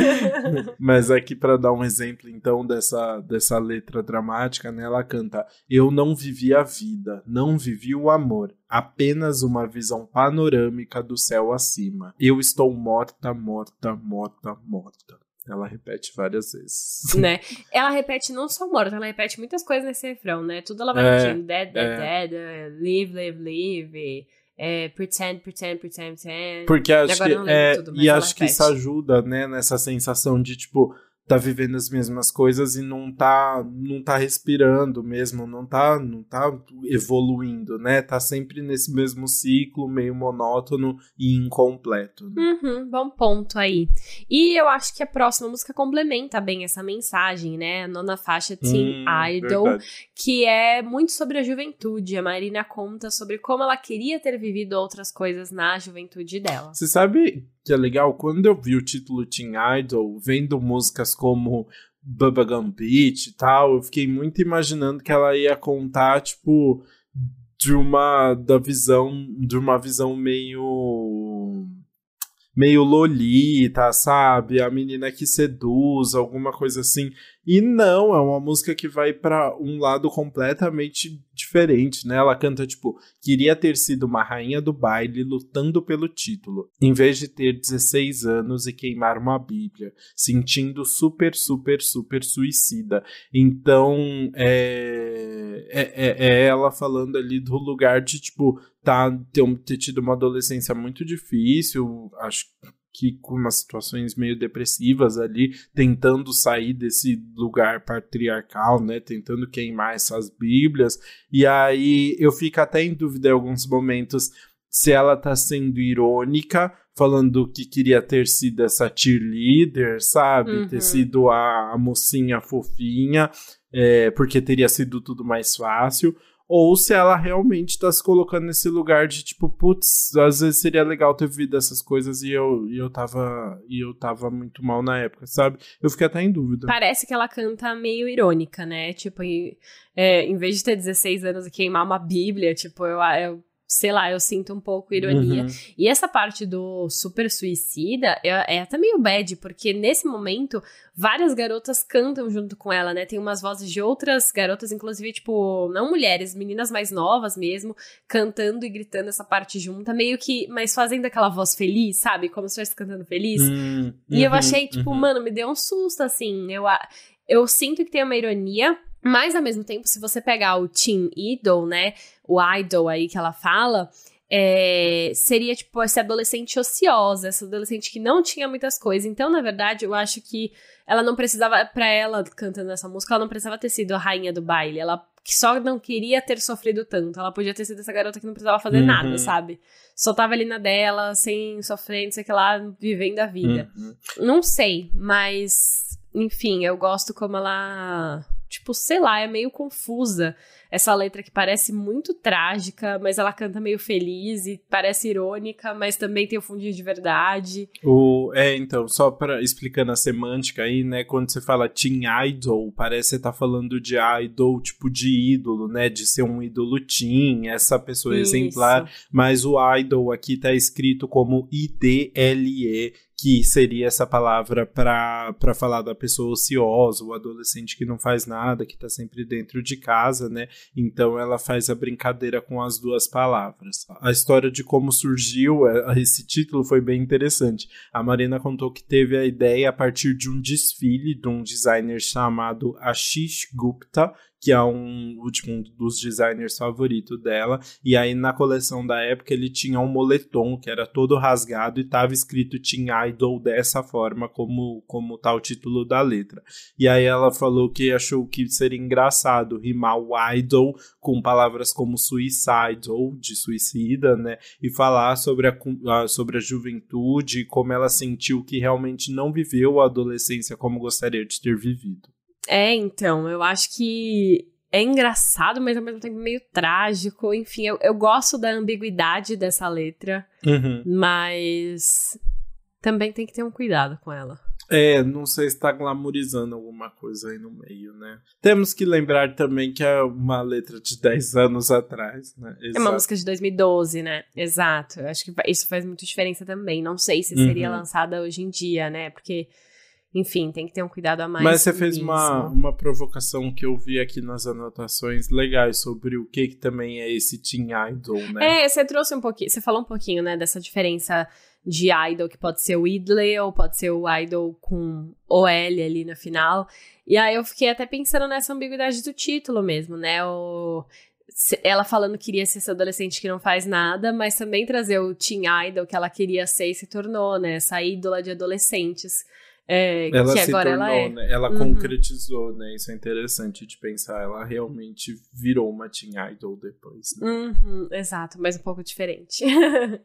Mas aqui para dar um exemplo então dessa, dessa letra dramática, né? Ela canta: "Eu não vivi a vida, não vivi o amor, apenas uma visão panorâmica do céu acima. Eu estou morta, morta, morta, morta." Ela repete várias vezes. Né? Ela repete não só morta, ela repete muitas coisas nesse refrão, né? Tudo ela vai é, repetindo. Dead, dead, é. dead, live, live, live. É, pretend, pretend, pretend, pretend. Porque acho que, é, tudo, e acho que isso ajuda, né, nessa sensação de tipo, tá vivendo as mesmas coisas e não tá não tá respirando mesmo, não tá não tá evoluindo, né? Tá sempre nesse mesmo ciclo, meio monótono e incompleto. Né? Uhum, bom ponto aí. E eu acho que a próxima música complementa bem essa mensagem, né? A nona faixa Teen hum, Idol, verdade. que é muito sobre a juventude. A Marina conta sobre como ela queria ter vivido outras coisas na juventude dela. Você sabe que é legal, quando eu vi o título Teen Idol, vendo músicas como Bubblegum Beach e tal, eu fiquei muito imaginando que ela ia contar, tipo, de uma da visão, de uma visão meio meio lolita, sabe? A menina que seduz, alguma coisa assim. E não, é uma música que vai para um lado completamente diferente, né? Ela canta tipo, queria ter sido uma rainha do baile lutando pelo título, em vez de ter 16 anos e queimar uma bíblia, sentindo super, super, super suicida. Então, é, é, é, é ela falando ali do lugar de tipo, tá, ter, ter tido uma adolescência muito difícil, acho que com umas situações meio depressivas ali, tentando sair desse lugar patriarcal, né, tentando queimar essas bíblias, e aí eu fico até em dúvida em alguns momentos se ela tá sendo irônica, falando que queria ter sido essa cheerleader, sabe, uhum. ter sido a, a mocinha fofinha, é, porque teria sido tudo mais fácil, ou se ela realmente tá se colocando nesse lugar de tipo, putz, às vezes seria legal ter vivido essas coisas e eu, e eu tava e eu tava muito mal na época, sabe? Eu fiquei até em dúvida. Parece que ela canta meio irônica, né? Tipo, é, em vez de ter 16 anos e queimar uma bíblia, tipo, eu, eu sei lá, eu sinto um pouco ironia. Uhum. E essa parte do super suicida é, é até meio bad, porque nesse momento várias garotas cantam junto com ela, né? Tem umas vozes de outras garotas, inclusive, tipo, não mulheres, meninas mais novas mesmo, cantando e gritando essa parte junta, meio que, mas fazendo aquela voz feliz, sabe? Como se estivesse cantando feliz. Uhum, e eu uhum, achei, tipo, uhum. mano, me deu um susto, assim. Eu, eu sinto que tem uma ironia mas, ao mesmo tempo, se você pegar o Teen Idol, né? O idol aí que ela fala, é, seria tipo essa adolescente ociosa, essa adolescente que não tinha muitas coisas. Então, na verdade, eu acho que ela não precisava, para ela cantando essa música, ela não precisava ter sido a rainha do baile. Ela só não queria ter sofrido tanto. Ela podia ter sido essa garota que não precisava fazer uhum. nada, sabe? Só tava ali na dela, sem sofrer, não sei o que lá, vivendo a vida. Uhum. Não sei, mas enfim, eu gosto como ela tipo, sei lá, é meio confusa. Essa letra que parece muito trágica, mas ela canta meio feliz e parece irônica, mas também tem o fundinho de verdade. O, é, então, só para explicando a semântica aí, né, quando você fala teen idol, parece que você tá falando de idol, tipo de ídolo, né, de ser um ídolo teen, essa pessoa Isso. exemplar, mas o idol aqui tá escrito como I-D-L-E, que seria essa palavra para falar da pessoa ociosa, o adolescente que não faz nada, que está sempre dentro de casa, né? Então ela faz a brincadeira com as duas palavras. A história de como surgiu é, esse título foi bem interessante. A Marina contou que teve a ideia a partir de um desfile de um designer chamado Ashish Gupta, que é um, tipo, dos designers favoritos dela. E aí na coleção da época ele tinha um moletom que era todo rasgado e tava escrito Teen Idol dessa forma, como, como tá o título da letra. E aí ela falou que achou que seria engraçado rimar o idol com palavras como suicide ou de suicida, né? E falar sobre a, sobre a juventude, como ela sentiu que realmente não viveu a adolescência como gostaria de ter vivido. É, então, eu acho que é engraçado, mas ao mesmo tempo meio trágico. Enfim, eu, eu gosto da ambiguidade dessa letra, uhum. mas também tem que ter um cuidado com ela. É, não sei se tá glamorizando alguma coisa aí no meio, né? Temos que lembrar também que é uma letra de 10 anos atrás, né? Exato. É uma música de 2012, né? Exato. Eu acho que isso faz muita diferença também. Não sei se seria uhum. lançada hoje em dia, né? Porque enfim, tem que ter um cuidado a mais. Mas você fez uma, uma provocação que eu vi aqui nas anotações legais sobre o que, que também é esse teen idol, né? É, você trouxe um pouquinho, você falou um pouquinho, né, dessa diferença de idol que pode ser o idle ou pode ser o idol com OL ali no final. E aí eu fiquei até pensando nessa ambiguidade do título mesmo, né? O ela falando que queria ser essa adolescente que não faz nada, mas também trazer o teen idol que ela queria ser e se tornou, né? Essa ídola de adolescentes. É, ela que se agora tornou, ela é. Né? Ela uhum. concretizou, né? Isso é interessante de pensar. Ela realmente virou uma teen idol depois. Né? Uhum, exato, mas um pouco diferente.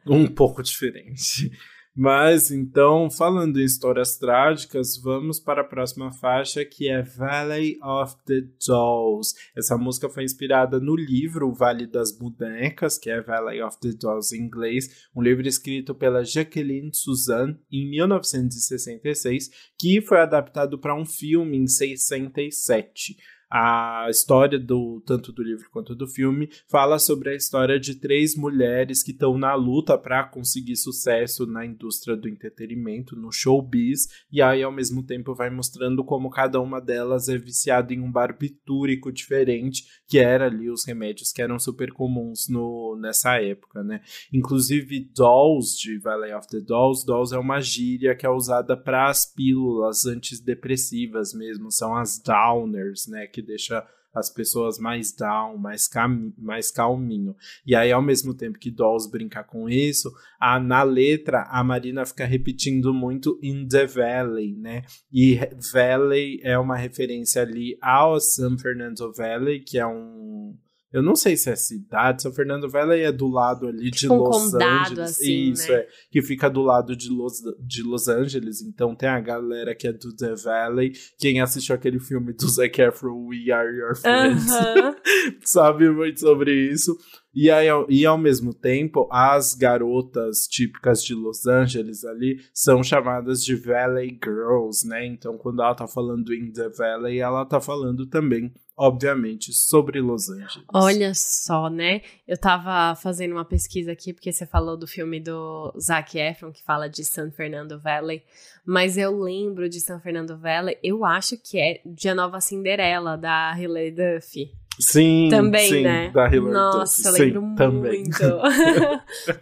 um pouco diferente. Mas então, falando em histórias trágicas, vamos para a próxima faixa que é Valley of the Dolls. Essa música foi inspirada no livro O Vale das Bonecas, que é Valley of the Dolls em inglês, um livro escrito pela Jacqueline Suzanne em 1966, que foi adaptado para um filme em 67 a história do tanto do livro quanto do filme fala sobre a história de três mulheres que estão na luta para conseguir sucesso na indústria do entretenimento, no showbiz, e aí ao mesmo tempo vai mostrando como cada uma delas é viciada em um barbitúrico diferente, que era ali os remédios que eram super comuns no, nessa época, né? Inclusive Dolls de Valley of the Dolls, Dolls é uma gíria que é usada para as pílulas antidepressivas mesmo, são as downers, né, que deixa as pessoas mais down, mais, mais calminho. E aí, ao mesmo tempo que Dolls brinca com isso, a, na letra a Marina fica repetindo muito In the Valley, né? E Valley é uma referência ali ao San Fernando Valley, que é um eu não sei se é cidade, São Fernando Valley é do lado ali de tipo Los condado, Angeles. Assim, Isso, né? é. Que fica do lado de Los, de Los Angeles. Então tem a galera que é do The Valley. Quem assistiu aquele filme do Zac Efron, We Are Your Friends, uh -huh. sabe muito sobre isso. E, aí, e ao mesmo tempo, as garotas típicas de Los Angeles ali são chamadas de Valley Girls, né? Então, quando ela tá falando in the Valley, ela tá falando também obviamente, sobre Los Angeles. Olha só, né? Eu tava fazendo uma pesquisa aqui, porque você falou do filme do Zac Efron, que fala de San Fernando Valley, mas eu lembro de San Fernando Valley, eu acho que é de A Nova Cinderela, da Hilary Duff. Sim, também, sim, né? da Hilary Nossa, Duff. eu lembro sim, muito. também.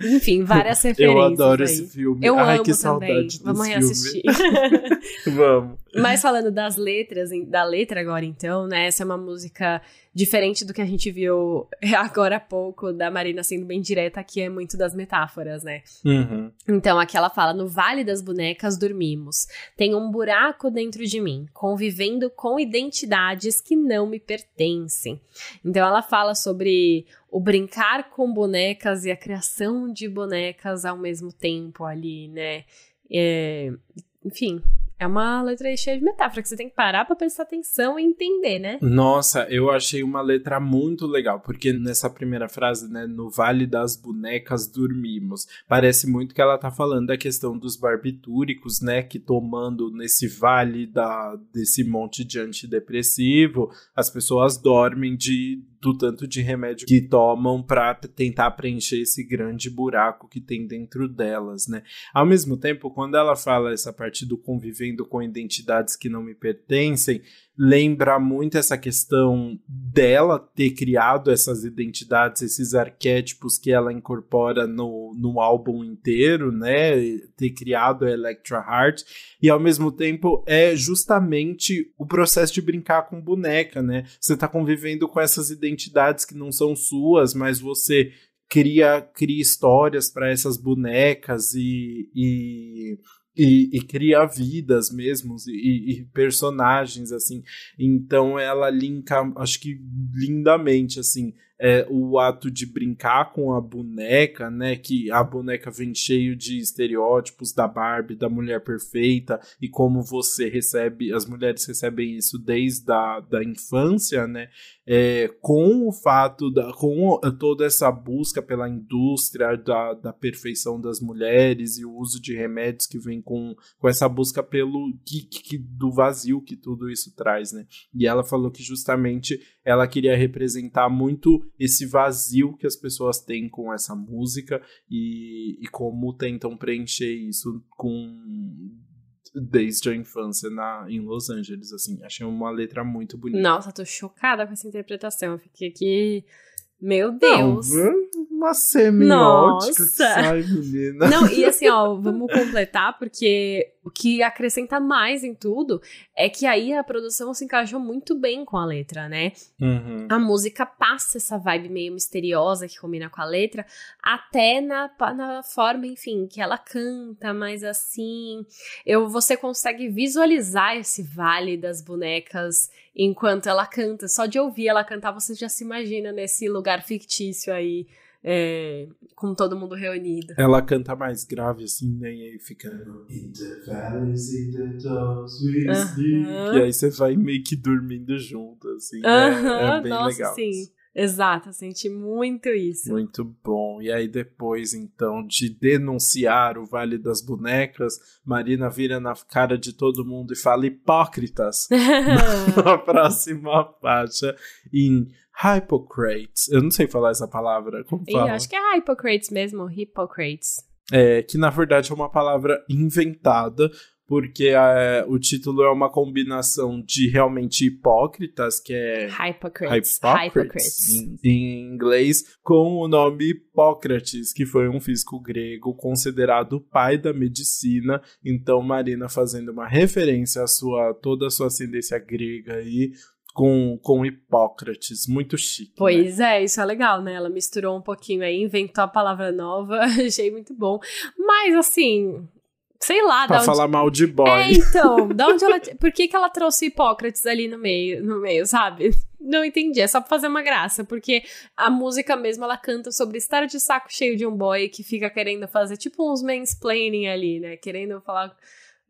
Enfim, várias referências. Eu adoro aí. esse filme. Eu Ai, amo que também. saudade Vamos reassistir. Vamos. Mas falando das letras, da letra agora então, né? Essa é uma música diferente do que a gente viu agora há pouco da Marina sendo bem direta, que é muito das metáforas, né? Uhum. Então, aqui ela fala: No Vale das Bonecas dormimos. Tem um buraco dentro de mim, convivendo com identidades que não me pertencem. Então, ela fala sobre o brincar com bonecas e a criação de bonecas ao mesmo tempo ali, né? É, enfim. É uma letra cheia de metáfora que você tem que parar pra prestar atenção e entender, né? Nossa, eu achei uma letra muito legal, porque nessa primeira frase, né, no Vale das Bonecas dormimos, parece muito que ela tá falando da questão dos barbitúricos, né, que tomando nesse vale da, desse monte de antidepressivo, as pessoas dormem de do tanto de remédio que tomam para tentar preencher esse grande buraco que tem dentro delas, né? Ao mesmo tempo, quando ela fala essa parte do convivendo com identidades que não me pertencem, lembra muito essa questão dela ter criado essas identidades, esses arquétipos que ela incorpora no, no álbum inteiro, né? Ter criado a Electra Heart, e ao mesmo tempo é justamente o processo de brincar com boneca, né? Você tá convivendo com essas identidades que não são suas, mas você cria, cria histórias para essas bonecas e, e e, e, cria vidas mesmo e, e, personagens assim. Então ela linka acho que lindamente assim é, o ato de brincar com a boneca, né? Que a boneca vem cheio de estereótipos da Barbie, da mulher perfeita, e como você recebe, as mulheres recebem isso desde a da infância, né? É, com o fato, da, com toda essa busca pela indústria da, da perfeição das mulheres e o uso de remédios que vem com, com essa busca pelo que, que, do vazio que tudo isso traz, né? E ela falou que justamente ela queria representar muito esse vazio que as pessoas têm com essa música e, e como tentam preencher isso com desde a infância na, em Los Angeles, assim. Achei uma letra muito bonita. Nossa, tô chocada com essa interpretação. Eu fiquei aqui... Meu Deus! Não, uma semiótica Nossa. sai, menina. Não, e assim, ó, vamos completar, porque o que acrescenta mais em tudo é que aí a produção se encaixou muito bem com a letra, né? Uhum. A música passa essa vibe meio misteriosa que combina com a letra, até na, na forma, enfim, que ela canta, mas assim, eu, você consegue visualizar esse vale das bonecas enquanto ela canta. Só de ouvir ela cantar, você já se imagina nesse lugar fictício aí. É, com todo mundo reunido. Ela canta mais grave assim, né? E aí fica. In the valleys, in the we sleep. Aham. E aí você vai meio que dormindo junto, assim. né? Aham, É bem nossa, legal. sim. Exato, eu senti muito isso. Muito bom. E aí, depois, então, de denunciar o Vale das Bonecas, Marina vira na cara de todo mundo e fala hipócritas. na próxima faixa, em Hippocrates. Eu não sei falar essa palavra. Como fala? acho que é Hippocrates mesmo, Hippocrates. É, que na verdade é uma palavra inventada, porque é, o título é uma combinação de realmente hipócritas, que é Hippocrates. Hippocrates em, em inglês, com o nome Hipócrates, que foi um físico grego considerado o pai da medicina. Então, Marina fazendo uma referência à sua toda a sua ascendência grega aí. Com, com Hipócrates, muito chique. né? Pois é, isso é legal, né? Ela misturou um pouquinho aí, inventou a palavra nova, achei muito bom. Mas assim, sei lá, Pra onde... falar mal de boy. É, então, da onde ela. Por que, que ela trouxe Hipócrates ali no meio, no meio, sabe? Não entendi, é só pra fazer uma graça, porque a música mesmo ela canta sobre estar de saco cheio de um boy que fica querendo fazer tipo uns mansplaining ali, né? Querendo falar.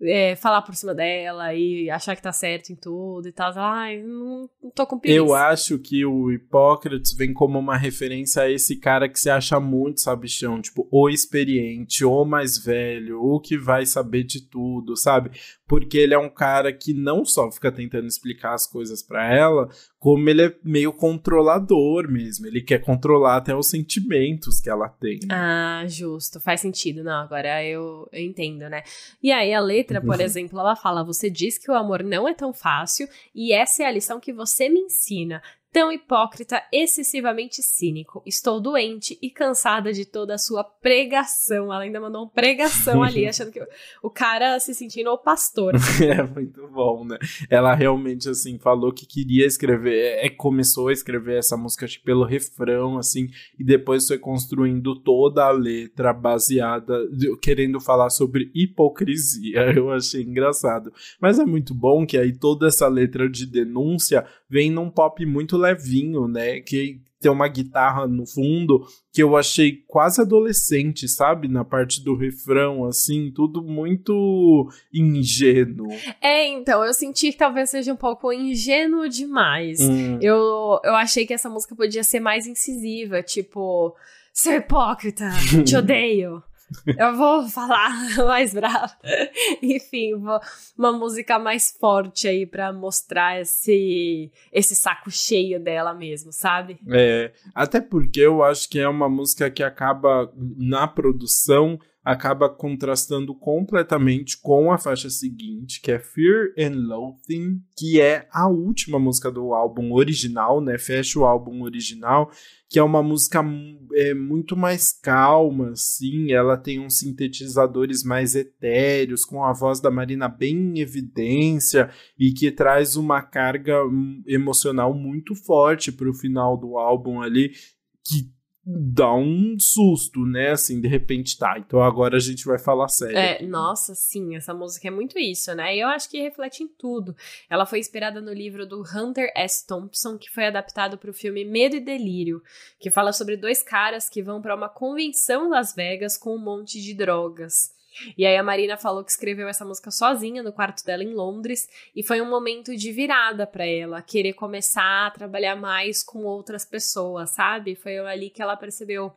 É, falar por cima dela e achar que tá certo em tudo e tal. Ai, não, não tô com preguiça. Eu acho que o Hipócrates vem como uma referência a esse cara que se acha muito sabichão, tipo, o experiente, o mais velho, o que vai saber de tudo, sabe? Porque ele é um cara que não só fica tentando explicar as coisas para ela, como ele é meio controlador mesmo. Ele quer controlar até os sentimentos que ela tem. Ah, justo. Faz sentido. Não, agora eu, eu entendo, né? E aí a letra, por uhum. exemplo, ela fala: Você diz que o amor não é tão fácil e essa é a lição que você me ensina tão hipócrita, excessivamente cínico. Estou doente e cansada de toda a sua pregação. Ela ainda mandou uma pregação ali, achando que o cara se sentindo o pastor. é muito bom, né? Ela realmente, assim, falou que queria escrever, é, começou a escrever essa música acho, pelo refrão, assim, e depois foi construindo toda a letra baseada, querendo falar sobre hipocrisia. Eu achei engraçado. Mas é muito bom que aí toda essa letra de denúncia vem num pop muito levinho, né? Que tem uma guitarra no fundo que eu achei quase adolescente, sabe? Na parte do refrão, assim, tudo muito ingênuo. É, então, eu senti que talvez seja um pouco ingênuo demais. Hum. Eu, eu achei que essa música podia ser mais incisiva, tipo, seu hipócrita, te odeio. Eu vou falar mais brava. Enfim, vou, uma música mais forte aí para mostrar esse, esse saco cheio dela mesmo, sabe? É, até porque eu acho que é uma música que acaba na produção acaba contrastando completamente com a faixa seguinte, que é Fear and Loathing, que é a última música do álbum original, né? Fecha o álbum original, que é uma música é, muito mais calma, assim. Ela tem uns sintetizadores mais etéreos, com a voz da Marina bem em evidência e que traz uma carga hum, emocional muito forte para o final do álbum ali, que dá um susto, né? Assim, de repente, tá, então agora a gente vai falar sério. É, nossa, sim, essa música é muito isso, né? E eu acho que reflete em tudo. Ela foi inspirada no livro do Hunter S. Thompson, que foi adaptado para o filme Medo e Delírio, que fala sobre dois caras que vão para uma convenção em Las Vegas com um monte de drogas. E aí a Marina falou que escreveu essa música sozinha no quarto dela em Londres e foi um momento de virada para ela, querer começar a trabalhar mais com outras pessoas, sabe? Foi ali que ela percebeu,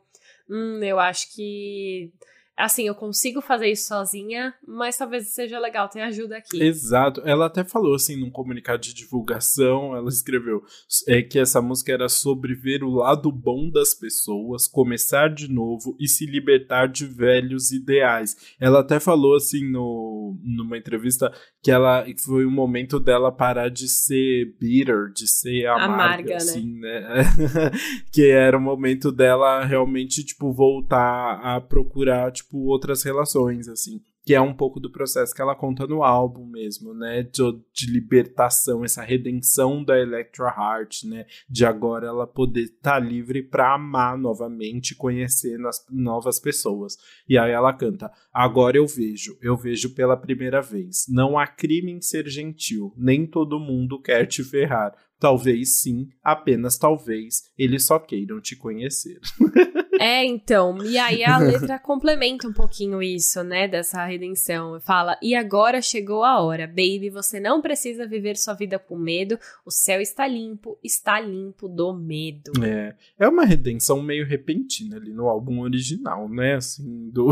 hum, eu acho que assim, eu consigo fazer isso sozinha, mas talvez seja legal ter ajuda aqui. Exato. Ela até falou assim num comunicado de divulgação, ela escreveu é, que essa música era sobre ver o lado bom das pessoas, começar de novo e se libertar de velhos ideais. Ela até falou assim no, numa entrevista que ela foi o momento dela parar de ser bitter, de ser amarga, amarga né? assim, né? né? que era o momento dela realmente tipo voltar a procurar tipo tipo, outras relações, assim. Que é um pouco do processo que ela conta no álbum mesmo, né? De, de libertação, essa redenção da Electra Heart, né? De agora ela poder estar tá livre para amar novamente, conhecer nas, novas pessoas. E aí ela canta: Agora eu vejo, eu vejo pela primeira vez. Não há crime em ser gentil, nem todo mundo quer te ferrar. Talvez sim, apenas talvez, eles só queiram te conhecer. É, então, e aí a letra complementa um pouquinho isso, né, dessa redenção. Fala: "E agora chegou a hora, baby, você não precisa viver sua vida com medo. O céu está limpo, está limpo do medo." É, é uma redenção meio repentina ali no álbum original, né, assim, do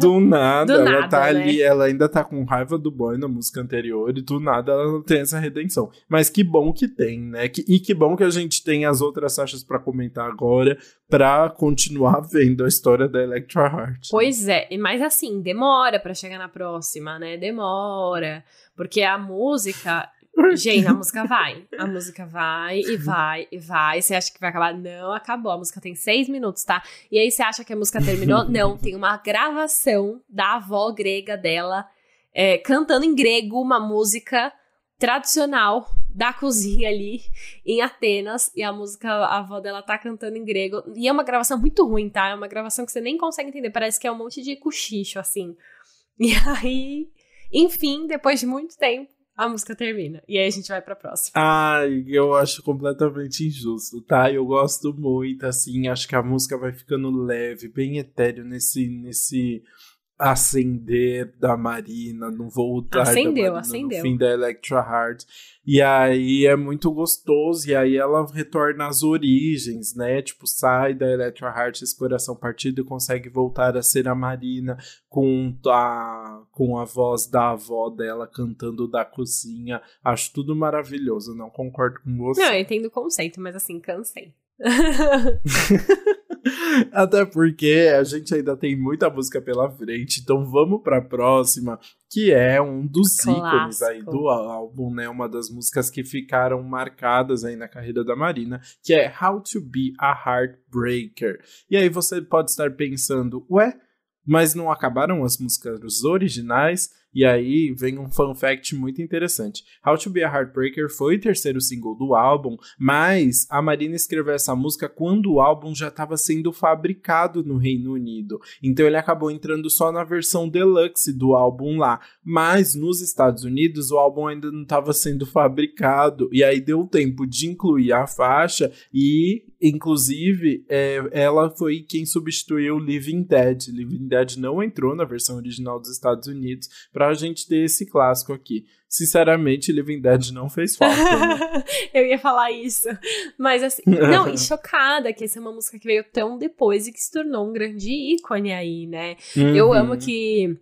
do nada, do ela nada, tá né? ali, ela ainda tá com raiva do boy na música anterior e do nada ela tem essa redenção. Mas que bom que tem, né? Que, e que bom que a gente tem as outras faixas para comentar agora pra continuar vendo a história da Electra Heart. Pois é, mas assim, demora para chegar na próxima, né? Demora. Porque a música Gente, a música vai. A música vai e vai e vai. Você acha que vai acabar? Não, acabou. A música tem seis minutos, tá? E aí você acha que a música terminou? Não, tem uma gravação da avó grega dela é, cantando em grego uma música tradicional da cozinha ali em Atenas. E a música, a avó dela tá cantando em grego. E é uma gravação muito ruim, tá? É uma gravação que você nem consegue entender. Parece que é um monte de cochicho, assim. E aí, enfim, depois de muito tempo a música termina. E aí a gente vai pra próxima. Ai, eu acho completamente injusto, tá? Eu gosto muito, assim, acho que a música vai ficando leve, bem etéreo nesse, nesse acender da Marina, no voltar acendeu, da Marina, acendeu. no fim da Electra Heart. E aí é muito gostoso, e aí ela retorna às origens, né? Tipo, sai da Electra Heart, esse coração partido, e consegue voltar a ser a Marina com a, com a voz da avó dela cantando da cozinha. Acho tudo maravilhoso, não concordo com você. Não, eu entendo o conceito, mas assim, cansei. Até porque a gente ainda tem muita música pela frente, então vamos para a próxima, que é um dos ícones aí do álbum, né? Uma das músicas que ficaram marcadas aí na carreira da Marina, que é How to Be a Heartbreaker. E aí você pode estar pensando, ué, mas não acabaram as músicas originais? E aí vem um fun fact muito interessante. How to Be a Heartbreaker foi o terceiro single do álbum, mas a Marina escreveu essa música quando o álbum já estava sendo fabricado no Reino Unido. Então ele acabou entrando só na versão deluxe do álbum lá. Mas nos Estados Unidos o álbum ainda não estava sendo fabricado. E aí deu tempo de incluir a faixa e Inclusive, é, ela foi quem substituiu Living Dead. Living Dead não entrou na versão original dos Estados Unidos pra gente ter esse clássico aqui. Sinceramente, Living Dead não fez falta. Né? eu ia falar isso. Mas assim, não, e chocada que essa é uma música que veio tão depois e que se tornou um grande ícone aí, né? Uhum. Eu amo que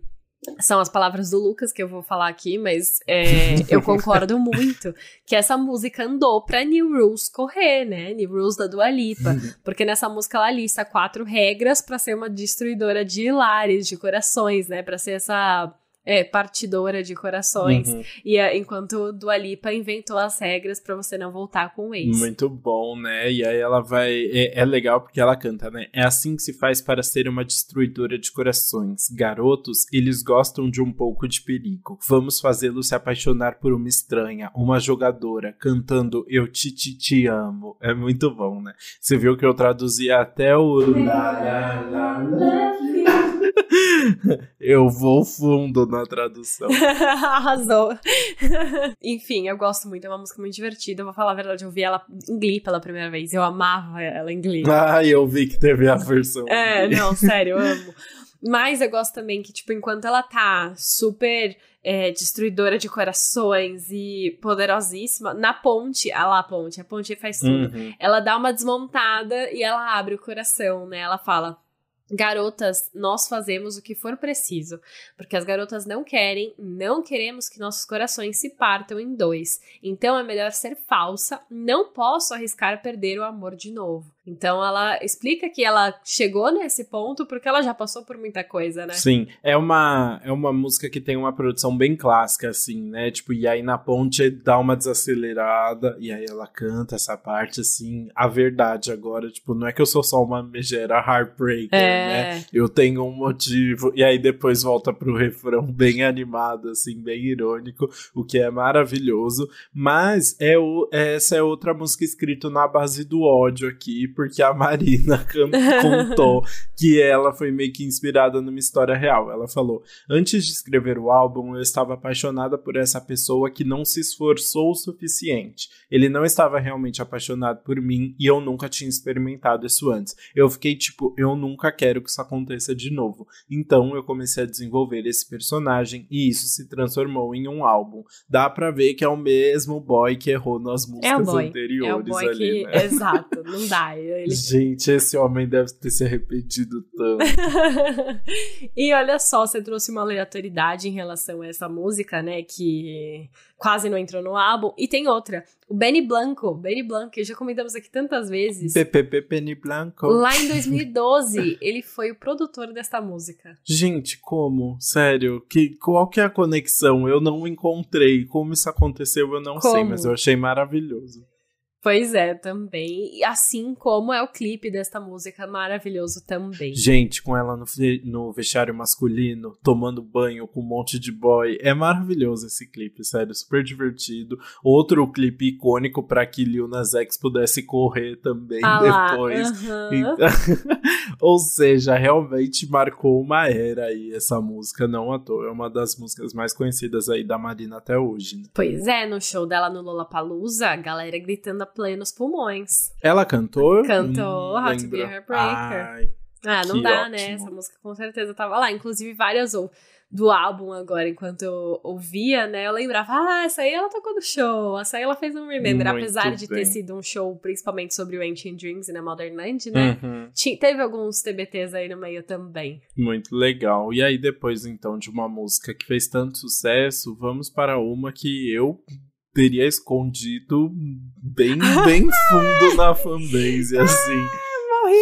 são as palavras do Lucas que eu vou falar aqui, mas é, eu concordo muito que essa música andou pra New Rules correr, né? New Rules da Dua Lipa, porque nessa música ela lista quatro regras pra ser uma destruidora de lares, de corações, né? Pra ser essa é, partidora de corações. Uhum. E é, enquanto Dua Lipa inventou as regras pra você não voltar com o ex. Muito bom, né? E aí ela vai. É, é, legal porque ela canta, né? É assim que se faz para ser uma destruidora de corações. Garotos, eles gostam de um pouco de perigo. Vamos fazê-lo se apaixonar por uma estranha, uma jogadora, cantando Eu te, te, te amo. É muito bom, né? Você viu que eu traduzi até o. eu vou fundo na tradução. Arrasou. Enfim, eu gosto muito, é uma música muito divertida. Eu vou falar a verdade, eu vi ela em Glee pela primeira vez. Eu amava ela em Glee. Ah, eu vi que teve a versão. É, não, sério, eu amo. Mas eu gosto também que, tipo, enquanto ela tá super é, destruidora de corações e poderosíssima, na ponte, ah lá a ponte, a ponte faz tudo. Uhum. Ela dá uma desmontada e ela abre o coração, né? Ela fala. Garotas, nós fazemos o que for preciso, porque as garotas não querem, não queremos que nossos corações se partam em dois. Então é melhor ser falsa, não posso arriscar perder o amor de novo. Então ela explica que ela chegou nesse ponto porque ela já passou por muita coisa, né? Sim, é uma, é uma música que tem uma produção bem clássica, assim, né? Tipo, e aí na ponte dá uma desacelerada, e aí ela canta essa parte, assim, a verdade agora, tipo, não é que eu sou só uma megera heartbreaker, É. né? Eu tenho um motivo, e aí depois volta pro refrão bem animado, assim, bem irônico, o que é maravilhoso, mas é o, essa é outra música escrita na base do ódio aqui, porque a Marina contou que ela foi meio que inspirada numa história real. Ela falou: Antes de escrever o álbum, eu estava apaixonada por essa pessoa que não se esforçou o suficiente. Ele não estava realmente apaixonado por mim e eu nunca tinha experimentado isso antes. Eu fiquei tipo: Eu nunca quero que isso aconteça de novo. Então eu comecei a desenvolver esse personagem e isso se transformou em um álbum. Dá pra ver que é o mesmo boy que errou nas É o músicas boy. anteriores É o boy ali, que. né? Exato, não dá. Ele Gente, esse homem deve ter se arrependido tanto. e olha só, você trouxe uma aleatoriedade em relação a essa música, né? Que quase não entrou no álbum. E tem outra. O Benny Blanco. Benny Blanco, que já comentamos aqui tantas vezes. PPP Penny Blanco. Lá em 2012, ele foi o produtor desta música. Gente, como? Sério? Que, qual que é a conexão? Eu não encontrei. Como isso aconteceu, eu não sei, Como? mas eu achei maravilhoso. Pois é, também. E assim como é o clipe desta música, maravilhoso também. Gente, com ela no, no vestiário masculino, tomando banho com um monte de boy. É maravilhoso esse clipe, sério, super divertido. Outro clipe icônico pra que Lil Nas X pudesse correr também Ah lá, depois. aham. Então, ou seja, realmente marcou uma era aí essa música, não à toa. É uma das músicas mais conhecidas aí da Marina até hoje. né? Pois é, no show dela no Lollapalooza, a galera gritando a plenos pulmões. Ela cantou? Cantou Hum, How to Be a Heartbreaker. Ai, Ah, não Que dá, ótimo. né? Essa música com certeza tava lá. Inclusive, várias ou- do álbum agora, enquanto eu ouvia, né? Eu lembrava, ah, essa aí ela tocou no show, essa aí ela fez um Remember. Muito Apesar de ter sido um show principalmente sobre o Ancient Dreams e na Modern Land, né? Uhum. Teve alguns TBTs aí no meio também. Muito legal. E aí, depois, então, de uma música que fez tanto sucesso, vamos para uma que eu teria escondido bem, bem fundo na fanbase, assim.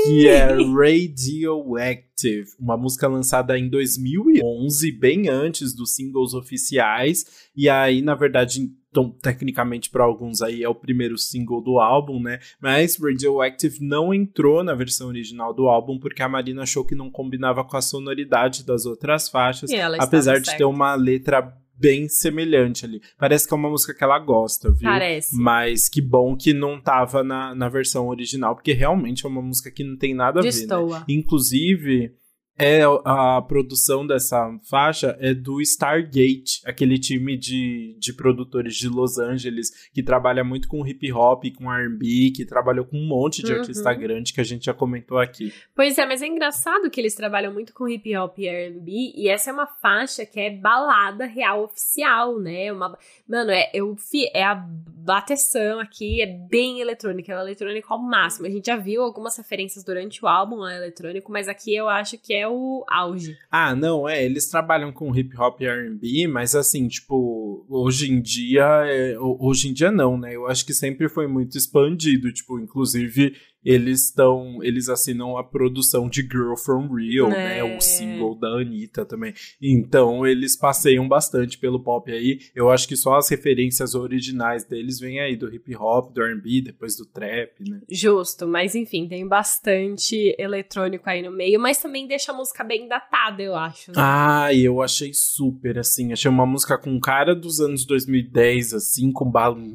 Que é Radioactive, uma música lançada em 2011, bem antes dos singles oficiais. E aí, na verdade, então, tecnicamente para alguns aí é o primeiro single do álbum, né? Mas Radioactive não entrou na versão original do álbum porque a Marina achou que não combinava com a sonoridade das outras faixas, apesar de certa. ter uma letra bem semelhante ali. Parece que é uma música que ela gosta, viu? Parece. Mas que bom que não tava na, na versão original, porque realmente é uma música que não tem nada a ver. Né? Destoa. Inclusive, é a produção dessa faixa é do Stargate, aquele time de, de produtores de Los Angeles que trabalha muito com hip hop, com R&B, que trabalhou com um monte de Uhum. artista grande que a gente já comentou aqui. Pois é, mas é engraçado que eles trabalham muito com hip hop e R&B e essa é uma faixa que é balada real oficial, né? Uma, mano, é, eu, fi- é a bateção aqui, é bem eletrônica, é eletrônica ao máximo. A gente já viu algumas referências durante o álbum ao eletrônico, mas aqui eu acho que é o auge. Ah, não, é, eles trabalham com hip hop e R&B, mas assim, tipo, hoje em dia, é, ho- hoje em dia não, né? Eu acho que sempre foi muito expandido, tipo, inclusive eles estão, eles assinam a produção de Girl From Real, né? É. O single da Anitta também. Então, eles passeiam bastante pelo pop aí. Eu acho que só as referências originais deles vêm aí do hip hop, do R&B, depois do trap, né? Justo, mas enfim, tem bastante eletrônico aí no meio, mas também deixa a música bem datada, eu acho. né? Ah, eu achei super, assim. Achei uma música com cara dos anos 2010, assim, com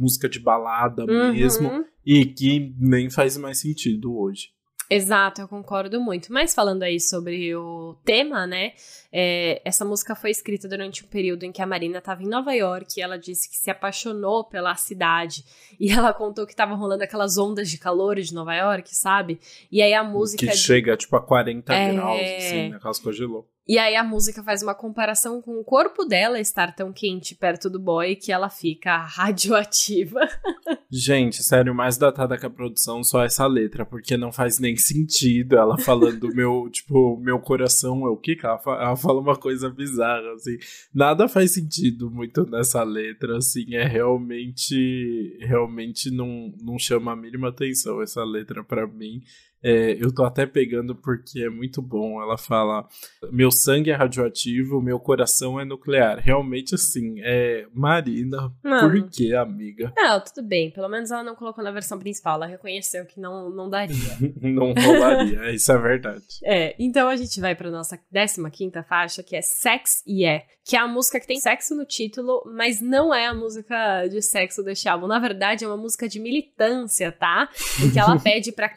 música de balada Uhum. mesmo. E que nem faz mais sentido hoje. Exato, eu concordo muito. Mas falando aí sobre o tema, né? é, essa música foi escrita durante um período em que a Marina estava em Nova York e ela disse que se apaixonou pela cidade. E ela contou que tava rolando aquelas ondas de calor de Nova York, sabe? E aí a música. que chega, tipo, a 40 É. graus, assim, né? Quase congelou. E aí a música faz uma comparação com o corpo dela estar tão quente perto do boy que ela fica radioativa. Gente, sério, mais datada que a produção só essa letra, porque não faz nem sentido ela falando meu, tipo, meu coração é o que ela fala? Uma coisa bizarra, assim. Nada faz sentido muito nessa letra, assim, é realmente, realmente não, não chama a mínima atenção essa letra pra mim. É, eu tô até pegando porque é muito bom. Ela fala: meu sangue é radioativo, meu coração é nuclear. Realmente, assim, é. Marina, Não. por que, amiga? Não, tudo bem. Pelo menos ela não colocou na versão principal. Ela reconheceu que não, não daria. Não rolaria, isso é verdade. É, então a gente vai pra nossa 15 faixa, que é Sex Yeah, que é a música que tem sexo no título, mas não é a música de sexo deste álbum. Na verdade, é uma música de militância, tá? Em que ela pede pra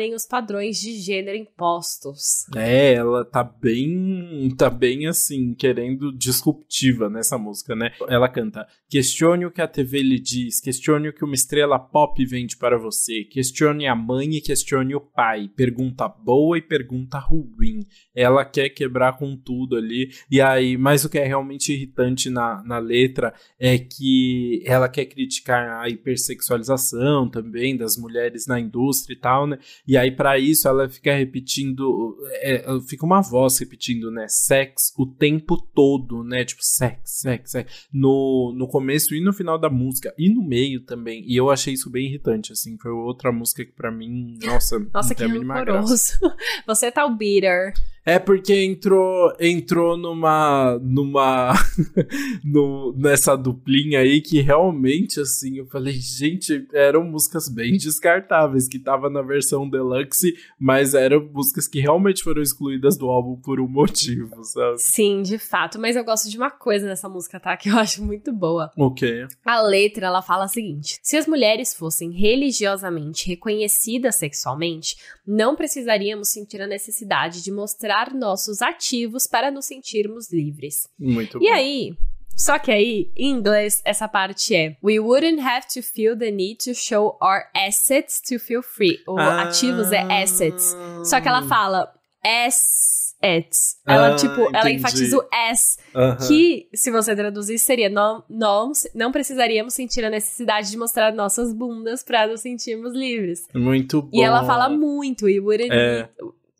questionarem os padrões de gênero impostos. É, ela tá bem. tá bem assim, querendo disruptiva nessa música, né? Ela canta: Questione o que a TV lhe diz, questione o que uma estrela pop vende para você, questione a mãe e questione o pai. Pergunta boa e pergunta ruim. Ela quer quebrar com tudo ali. E aí, mas o que é realmente irritante na, na letra é que ela quer criticar a hipersexualização também das mulheres na indústria e tal, né? E aí, pra isso, ela fica repetindo. é, fica uma voz repetindo, né? Sex o tempo todo, né? Tipo, sex, sex, sex. No, no começo e no final da música. E no meio também. E eu achei isso bem irritante, assim. Foi outra música que pra mim, nossa, Nossa, que rancoroso. Você tá o bitter. É porque entrou entrou numa numa no, nessa duplinha aí que realmente assim, eu falei, gente, eram músicas bem descartáveis que tava na versão deluxe, mas eram músicas que realmente foram excluídas do álbum por um motivo, sabe? Sim, de fato. Mas eu gosto de uma coisa nessa música, tá? Que eu acho muito boa. OK. A letra, ela fala o seguinte: se as mulheres fossem religiosamente reconhecidas sexualmente, não precisaríamos sentir a necessidade de mostrar nossos ativos para nos sentirmos livres. Muito E bom. aí, só que aí, em inglês, essa parte é We wouldn't have to feel the need to show our assets to feel free. O Ah. ativos é assets. Só que ela fala S. Ets. Ela, Ah, tipo, ela entendi. enfatiza o S, Aham. que, se você traduzir, seria não, não, não precisaríamos sentir a necessidade de mostrar nossas bundas pra nos sentirmos livres. Muito bom. E ela fala muito, we wouldn't, É.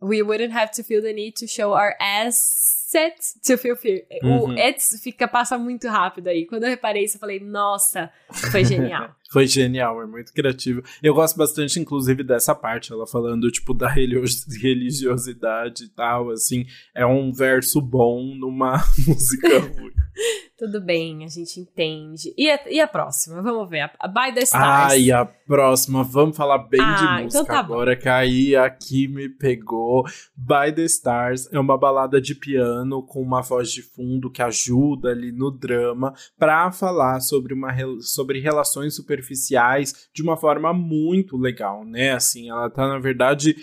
we wouldn't have to feel the need to show our assets to feel fear. Uhum. O ets fica, passa muito rápido aí. Quando eu reparei isso, eu falei, nossa, foi genial. Foi genial, é muito criativo. Eu gosto bastante, inclusive, dessa parte, ela falando, tipo, da religios- religiosidade e tal, assim. É um verso bom numa música ruim. Tudo bem, a gente entende. E a, e a próxima? Vamos ver. A, a By the Stars. Ai, a próxima, vamos falar bem Ah, de então música tá bom. agora, que aí aqui me pegou. By the Stars é uma balada de piano com uma voz de fundo que ajuda ali no drama pra falar sobre, uma, sobre relações superficiais de uma forma muito legal, né? Assim, ela tá, na verdade,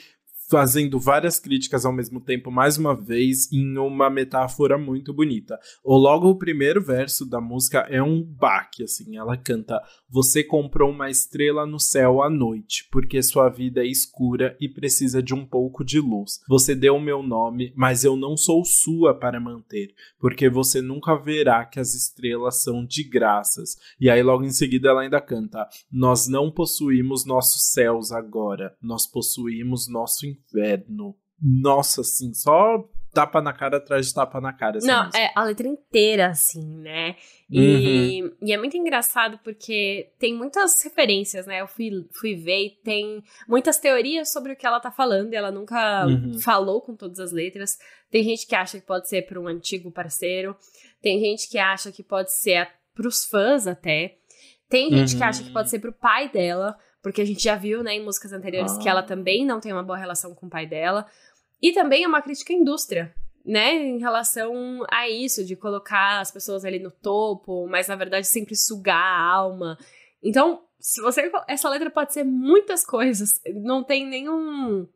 fazendo várias críticas ao mesmo tempo, mais uma vez, em uma metáfora muito bonita. O logo o primeiro verso da música é um baque, assim, ela canta: "Você comprou uma estrela no céu à noite, porque sua vida é escura e precisa de um pouco de luz. Você deu o meu nome, mas eu não sou sua para manter, porque você nunca verá que as estrelas são de graças." E aí logo em seguida ela ainda canta: "Nós não possuímos nossos céus agora, nós possuímos nosso inferno." Nossa, assim, só tapa na cara atrás de tapa na cara. essa Não, música. é a letra inteira, assim, né? E, e é muito engraçado porque tem muitas referências, né? Eu fui, fui ver e tem muitas teorias sobre o que ela tá falando e ela nunca Uhum. falou com todas as letras. Tem gente que acha que pode ser para um antigo parceiro, tem gente que acha que pode ser pros fãs até. Tem gente que Uhum. acha que pode ser pro pai dela, porque a gente já viu, né, em músicas anteriores Ah. que ela também não tem uma boa relação com o pai dela. E também é uma crítica à indústria, né, em relação a isso, de colocar as pessoas ali no topo, mas na verdade sempre sugar a alma. Então, se você. Essa letra pode ser muitas coisas, não tem nenhum.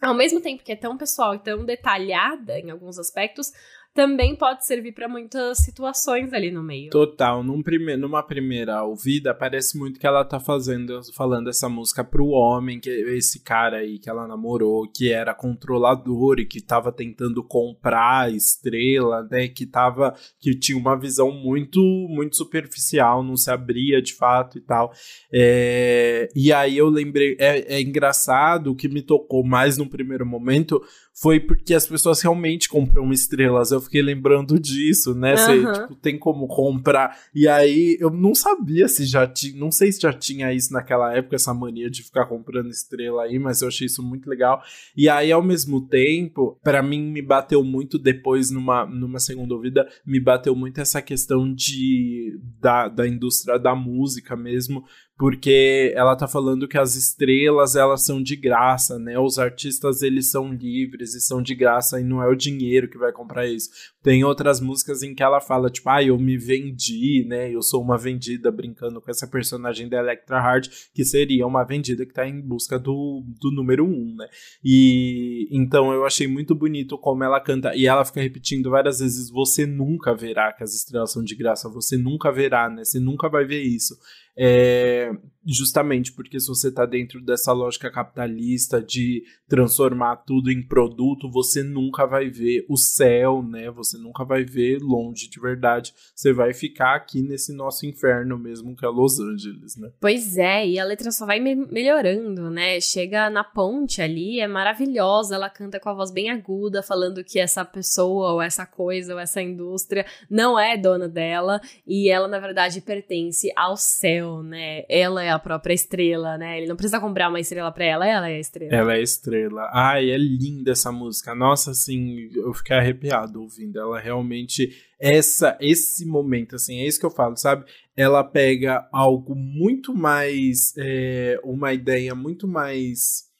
Ao mesmo tempo que é tão pessoal e tão detalhada em alguns aspectos, também pode servir para muitas situações ali no meio. Total, num prime numa primeira ouvida, parece muito que ela tá fazendo, falando essa música pro homem, que esse cara aí que ela namorou, que era controlador e que tava tentando comprar a estrela, né? Que tava. que tinha uma visão muito, muito superficial, não se abria de fato e tal. É, e aí eu lembrei, é, é engraçado, o que me tocou mais num primeiro momento foi porque as pessoas realmente compram estrelas. Eu fiquei lembrando disso, né? Você, Aham. tipo, tem como comprar. E aí eu não sabia se já tinha. Não sei se já tinha isso naquela época, essa mania de ficar comprando estrela aí, mas eu achei isso muito legal. E aí, ao mesmo tempo, pra mim me bateu muito depois, numa, numa segunda ouvida, me bateu muito essa questão de da, da indústria da música mesmo. Porque ela tá falando que as estrelas, elas são de graça, né? Os artistas, eles são livres e são de graça e não é o dinheiro que vai comprar isso. Tem outras músicas em que ela fala, tipo, ah, eu me vendi, né? Eu sou uma vendida, brincando com essa personagem da Electra Hard, que seria uma vendida que tá em busca do, do número um, né? E então eu achei muito bonito como ela canta. E ela fica repetindo várias vezes: você nunca verá que as estrelas são de graça, você nunca verá, né? Você nunca vai ver isso. É, justamente porque se você tá dentro dessa lógica capitalista de transformar tudo em produto, você nunca vai ver o céu, né? Você nunca vai ver longe de verdade. Você vai ficar aqui nesse nosso inferno mesmo que é Los Angeles, né? Pois é, e a letra só vai me- melhorando, né? Chega na ponte ali, é maravilhosa, ela canta com a voz bem aguda, falando que essa pessoa, ou essa coisa, ou essa indústria não é dona dela, e ela, na verdade, pertence ao céu, né? Ela é a própria estrela, né? Ele não precisa comprar uma estrela pra ela, ela é a estrela. Ela é estrela. Ai, é linda essa música. Nossa, assim, eu fiquei arrepiado ouvindo. Ela realmente. Essa, esse momento, assim, é isso que eu falo, sabe? Ela pega algo muito mais. é, uma ideia muito mais.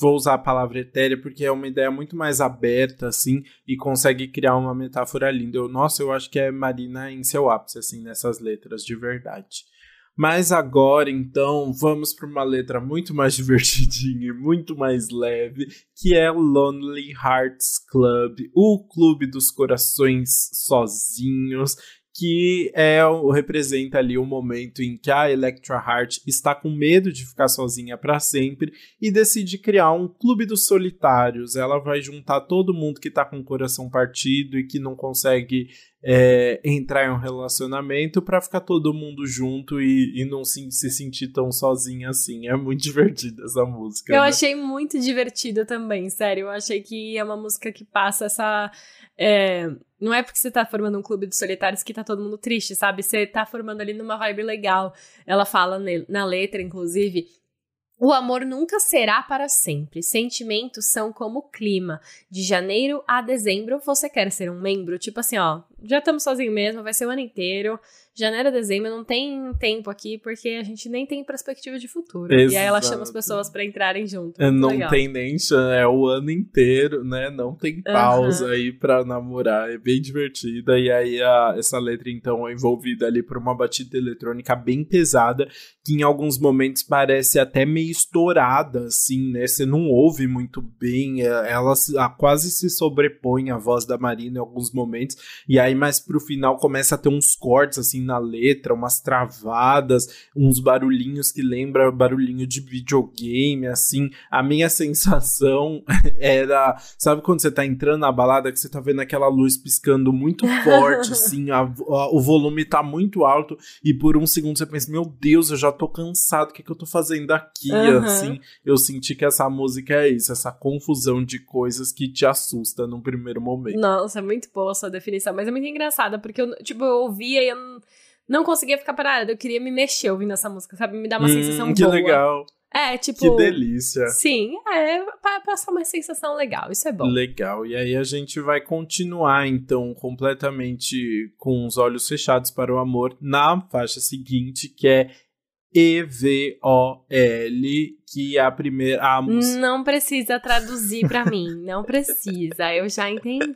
Vou usar a palavra etérea porque é uma ideia muito mais aberta, assim, e consegue criar uma metáfora linda. Eu, nossa, eu acho que é Marina em seu ápice, assim, nessas letras, de verdade. Mas agora, então, vamos para uma letra muito mais divertidinha e muito mais leve, que é Lonely Hearts Club, o clube dos corações sozinhos, que é representa ali o momento em que a Electra Heart está com medo de ficar sozinha para sempre e decide criar um clube dos solitários. Ela vai juntar todo mundo que tá com o coração partido e que não consegue é, entrar em um relacionamento para ficar todo mundo junto e, e não se, se, sentir tão sozinha assim. É muito divertida essa música. Eu né? achei muito divertida também, sério. Eu achei que é uma música que passa essa. É, não é porque você tá formando um clube de solitários que tá todo mundo triste, sabe? Você tá formando ali numa vibe legal. Ela fala na letra, inclusive, o amor nunca será para sempre. Sentimentos são como o clima. De janeiro a dezembro, você quer ser um membro? Tipo assim, ó, já estamos sozinhos mesmo, vai ser o ano inteiro janeiro dezembro não tem tempo aqui porque a gente nem tem perspectiva de futuro. Exato. E aí ela chama as pessoas para entrarem junto. É, não legal. tem nem é o ano inteiro, né? Não tem pausa uhum. aí para namorar. É bem divertida. E aí a, essa letra então é envolvida ali por uma batida eletrônica bem pesada que em alguns momentos parece até meio estourada, assim, né? Você não ouve muito bem. É, ela quase se sobrepõe à voz da Marina em alguns momentos. E aí mais pro final começa a ter uns cortes assim na letra, umas travadas, uns barulhinhos que lembra barulhinho de videogame, assim. A minha sensação era, sabe quando você tá entrando na balada que você tá vendo aquela luz piscando muito forte, assim, a, a, o volume tá muito alto e por um segundo você pensa, meu Deus, eu já tô cansado, o que que eu tô fazendo aqui? Uhum. Assim, eu senti que essa música é isso, essa confusão de coisas que te assusta num primeiro momento. Nossa, é muito boa a sua definição, mas é muito engraçada, porque eu, tipo, eu ouvia e eu não não conseguia ficar parada. Eu queria me mexer ouvindo essa música, sabe? Me dá uma hum, sensação que boa. Que legal. É, tipo. Que delícia. Sim, é, pra passar uma sensação legal, isso é bom. Legal. E aí a gente vai continuar, então, completamente com os olhos fechados para o amor na faixa seguinte, que é E-V-O-L, que é a primeira. A não precisa traduzir para mim, não precisa, eu já entendi.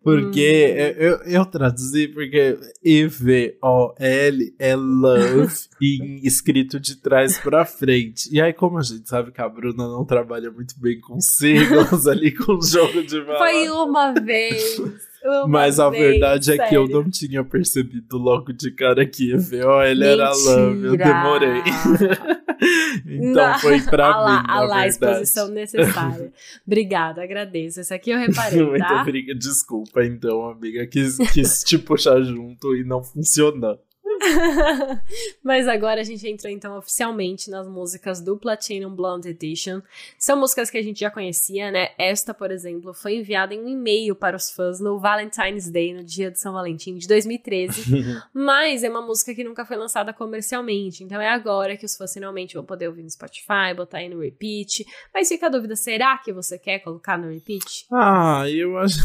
Porque hum. eu, eu traduzi porque E-V-O-L é love e escrito de trás para frente. E aí, como a gente sabe que a Bruna não trabalha muito bem com siglas ali com o jogo de palavras. Foi uma vez. Mas a verdade sério. é que eu não tinha percebido logo de cara que EVO ele era love, eu demorei. então não. foi pra a mim, lá, a lá, exposição necessária. Obrigada, agradeço. Esse aqui eu reparei, Muito tá? obrigada. Desculpa, então, amiga, quis, quis te puxar junto e não funcionou. Mas agora a gente entrou então oficialmente nas músicas do Platinum Blonde Edition. São músicas que a gente já conhecia, né? Esta, por exemplo, foi enviada em um e-mail para os fãs no Valentine's Day, no dia de São Valentim de 2013. mas é uma música que nunca foi lançada comercialmente. Então é agora que os fãs finalmente vão poder ouvir no Spotify, botar aí no repeat. Mas fica a dúvida: será que você quer colocar no repeat? Ah, eu acho.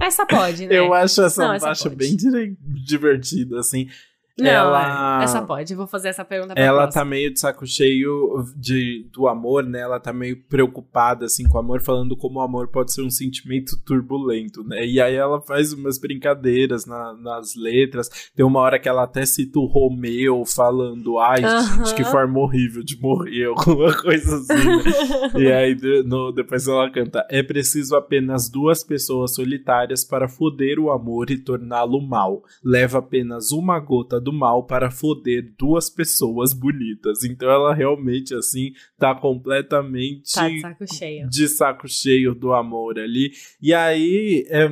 Essa pode, né? Eu acho essa Não, essa bem divertida, assim. Não, ela... É, essa pode, vou fazer essa pergunta pra Ela próxima. tá meio de saco cheio de, do amor, né? Ela tá meio preocupada, assim, com o amor, falando como o amor pode ser um sentimento turbulento, né? E aí ela faz umas brincadeiras na, nas letras. Tem uma hora que ela até cita o Romeu falando, ai, uh -huh. gente, que forma horrível de morrer, alguma coisa assim. Né? e aí no, depois ela canta, é preciso apenas duas pessoas solitárias para foder o amor e torná-lo mal. Leva apenas uma gota do mal para foder duas pessoas bonitas. Então ela realmente, assim, tá completamente. Tá de saco cheio. De saco cheio do amor ali. E aí, é,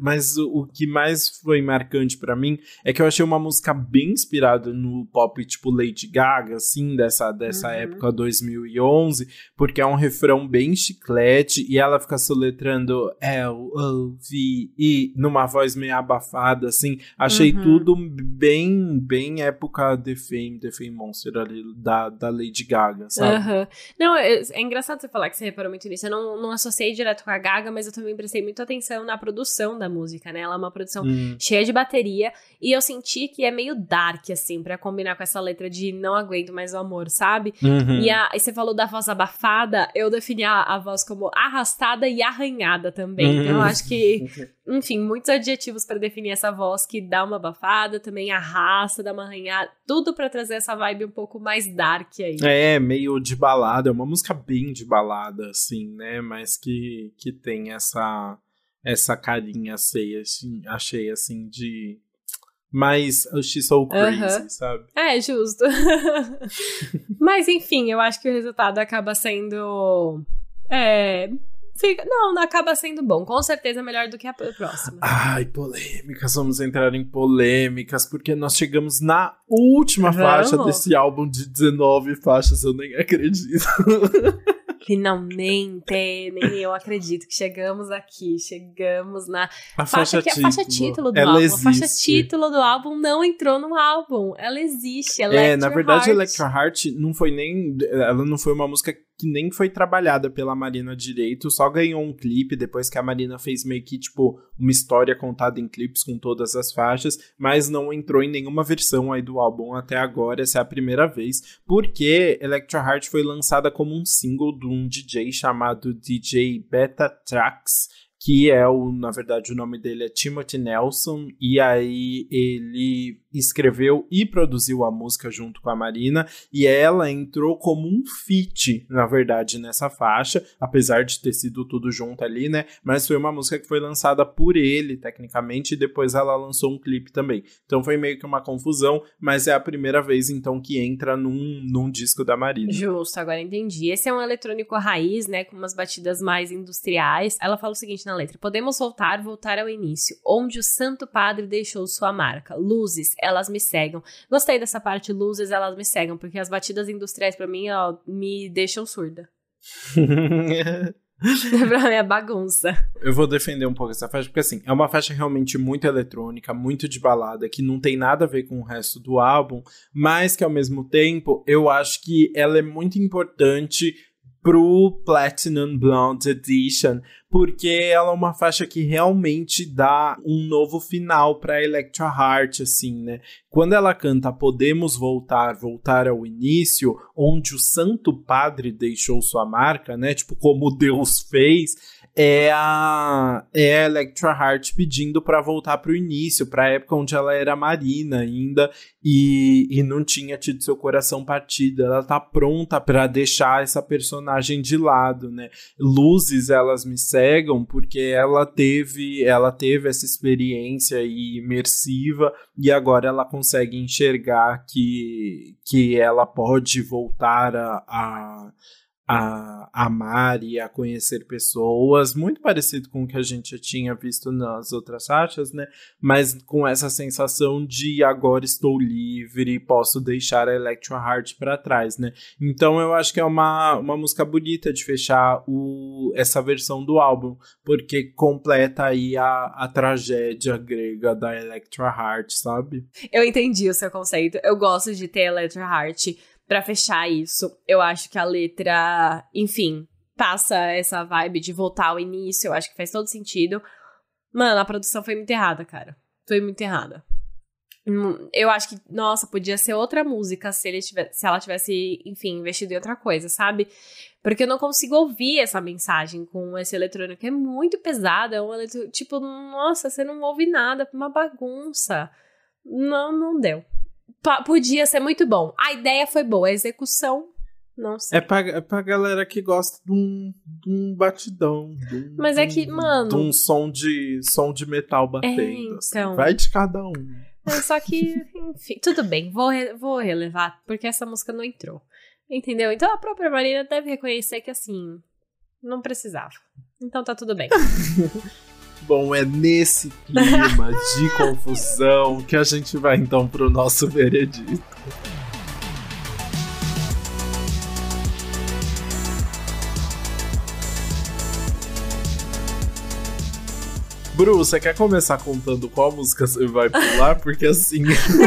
mas o que mais foi marcante para mim é que eu achei uma música bem inspirada no pop tipo Lady Gaga, assim, dessa, dessa uhum. época 2011, porque é um refrão bem chiclete e ela fica soletrando L-O-V-E numa voz meio abafada, assim. Achei uhum. tudo bem bem época The Fame, The Fame Monster ali, da, da Lady Gaga, sabe? Uhum. Não, é, é, engraçado você falar que você reparou muito nisso. Eu não, não associei direto com a Gaga, mas eu também prestei muita atenção na produção da música, né? Ela é uma produção hum. cheia de bateria e eu senti que é meio dark, assim, para combinar com essa letra de não aguento mais o amor, sabe? Uhum. E, a, e você falou da voz abafada, eu defini a, a voz como arrastada e arranhada também. Uhum. Então eu acho que, enfim, muitos adjetivos para definir essa voz que dá uma abafada, também arrasta dá uma arranhada, tudo para trazer essa vibe um pouco mais dark aí. É, meio de balada, é uma música bem de balada, assim, né? Mas que, que tem essa essa carinha cheia, assim, achei assim, de mais She's So Crazy, sabe? É, justo. Mas enfim, eu acho que o resultado acaba sendo. É, Fica, não, não acaba sendo bom. Com certeza melhor do que a próxima. Ai, polêmicas. Vamos entrar em polêmicas, porque nós chegamos na última Vamos. faixa desse álbum de 19 faixas. Eu nem acredito. Finalmente, nem eu acredito que chegamos aqui, chegamos na a faixa, que é a faixa título do álbum. Existe. A faixa título do álbum não entrou no álbum, ela existe. É, na verdade, Heart. Electro Heart não foi nem, ela não foi uma música que nem foi trabalhada pela Marina direito, só ganhou um clipe depois que a Marina fez meio que tipo uma história contada em clipes com todas as faixas, mas não entrou em nenhuma versão aí do álbum até agora, essa é a primeira vez, porque Electro Heart foi lançada como um single de um DJ chamado DJ Beta Tracks que é o, na verdade, o nome dele é Timothy Nelson, e aí ele escreveu e produziu a música junto com a Marina, e ela entrou como um feat, na verdade, nessa faixa, apesar de ter sido tudo junto ali, né? Mas foi uma música que foi lançada por ele, tecnicamente, e depois ela lançou um clipe também. Então foi meio que uma confusão, mas é a primeira vez, então, que entra num, num disco da Marina. Justo, agora entendi. Esse é um eletrônico raiz, né, com umas batidas mais industriais. Ela fala o seguinte na letra: Podemos voltar, voltar ao início, onde o Santo Padre deixou sua marca. Luzes, elas me cegam. Gostei dessa parte, luzes, elas me cegam, porque as batidas industriais para mim, ó, me deixam surda. pra mim é bagunça. Eu vou defender um pouco essa faixa, porque assim, é uma faixa realmente muito eletrônica, muito de balada, que não tem nada a ver com o resto do álbum, mas que ao mesmo tempo eu acho que ela é muito importante pro Platinum Blonde Edition, porque ela é uma faixa que realmente dá um novo final para Electra Heart, assim, né? Quando ela canta Podemos voltar, voltar ao início, onde o Santo Padre deixou sua marca, né? Tipo, como Deus fez, é a, é a Electra Heart pedindo para voltar para o início, para a época onde ela era marina ainda e, e não tinha tido seu coração partido. Ela tá pronta para deixar essa personagem de lado, né? Luzes elas me cegam porque ela teve, ela teve essa experiência imersiva e agora ela consegue enxergar que, que ela pode voltar a, a a amar e a conhecer pessoas, muito parecido com o que a gente já tinha visto nas outras faixas, né? Mas com essa sensação de agora estou livre, posso deixar a Electro Heart para trás, né? Então eu acho que é uma, uma música bonita de fechar o, essa versão do álbum, porque completa aí a, a tragédia grega da Electro Heart, sabe? Eu entendi o seu conceito. Eu gosto de ter Electro Heart para fechar isso, eu acho que a letra, enfim, passa essa vibe de voltar ao início, eu acho que faz todo sentido. Mano, a produção foi muito errada, cara. Foi muito errada. Eu acho que, nossa, podia ser outra música se, ele tivesse, se ela tivesse, enfim, investido em outra coisa, sabe? Porque eu não consigo ouvir essa mensagem com esse eletrônico. É muito pesado. É um eletrônico, tipo, nossa, você não ouve nada, uma bagunça. Não, não deu podia ser muito bom. A ideia foi boa, a execução, não sei. É pra, é pra galera que gosta de um, de um batidão. De um, Mas é que, mano. De um som de, som de metal batendo. É, assim. então. Assim. Vai de cada um. É, só que, enfim, tudo bem, vou, vou relevar, porque essa música não entrou. Entendeu? Então a própria Marina deve reconhecer que, assim, não precisava. Então tá tudo bem. Bom, é nesse clima de confusão que a gente vai então pro nosso veredito. Bru, você quer começar contando qual música você vai pular? Porque assim.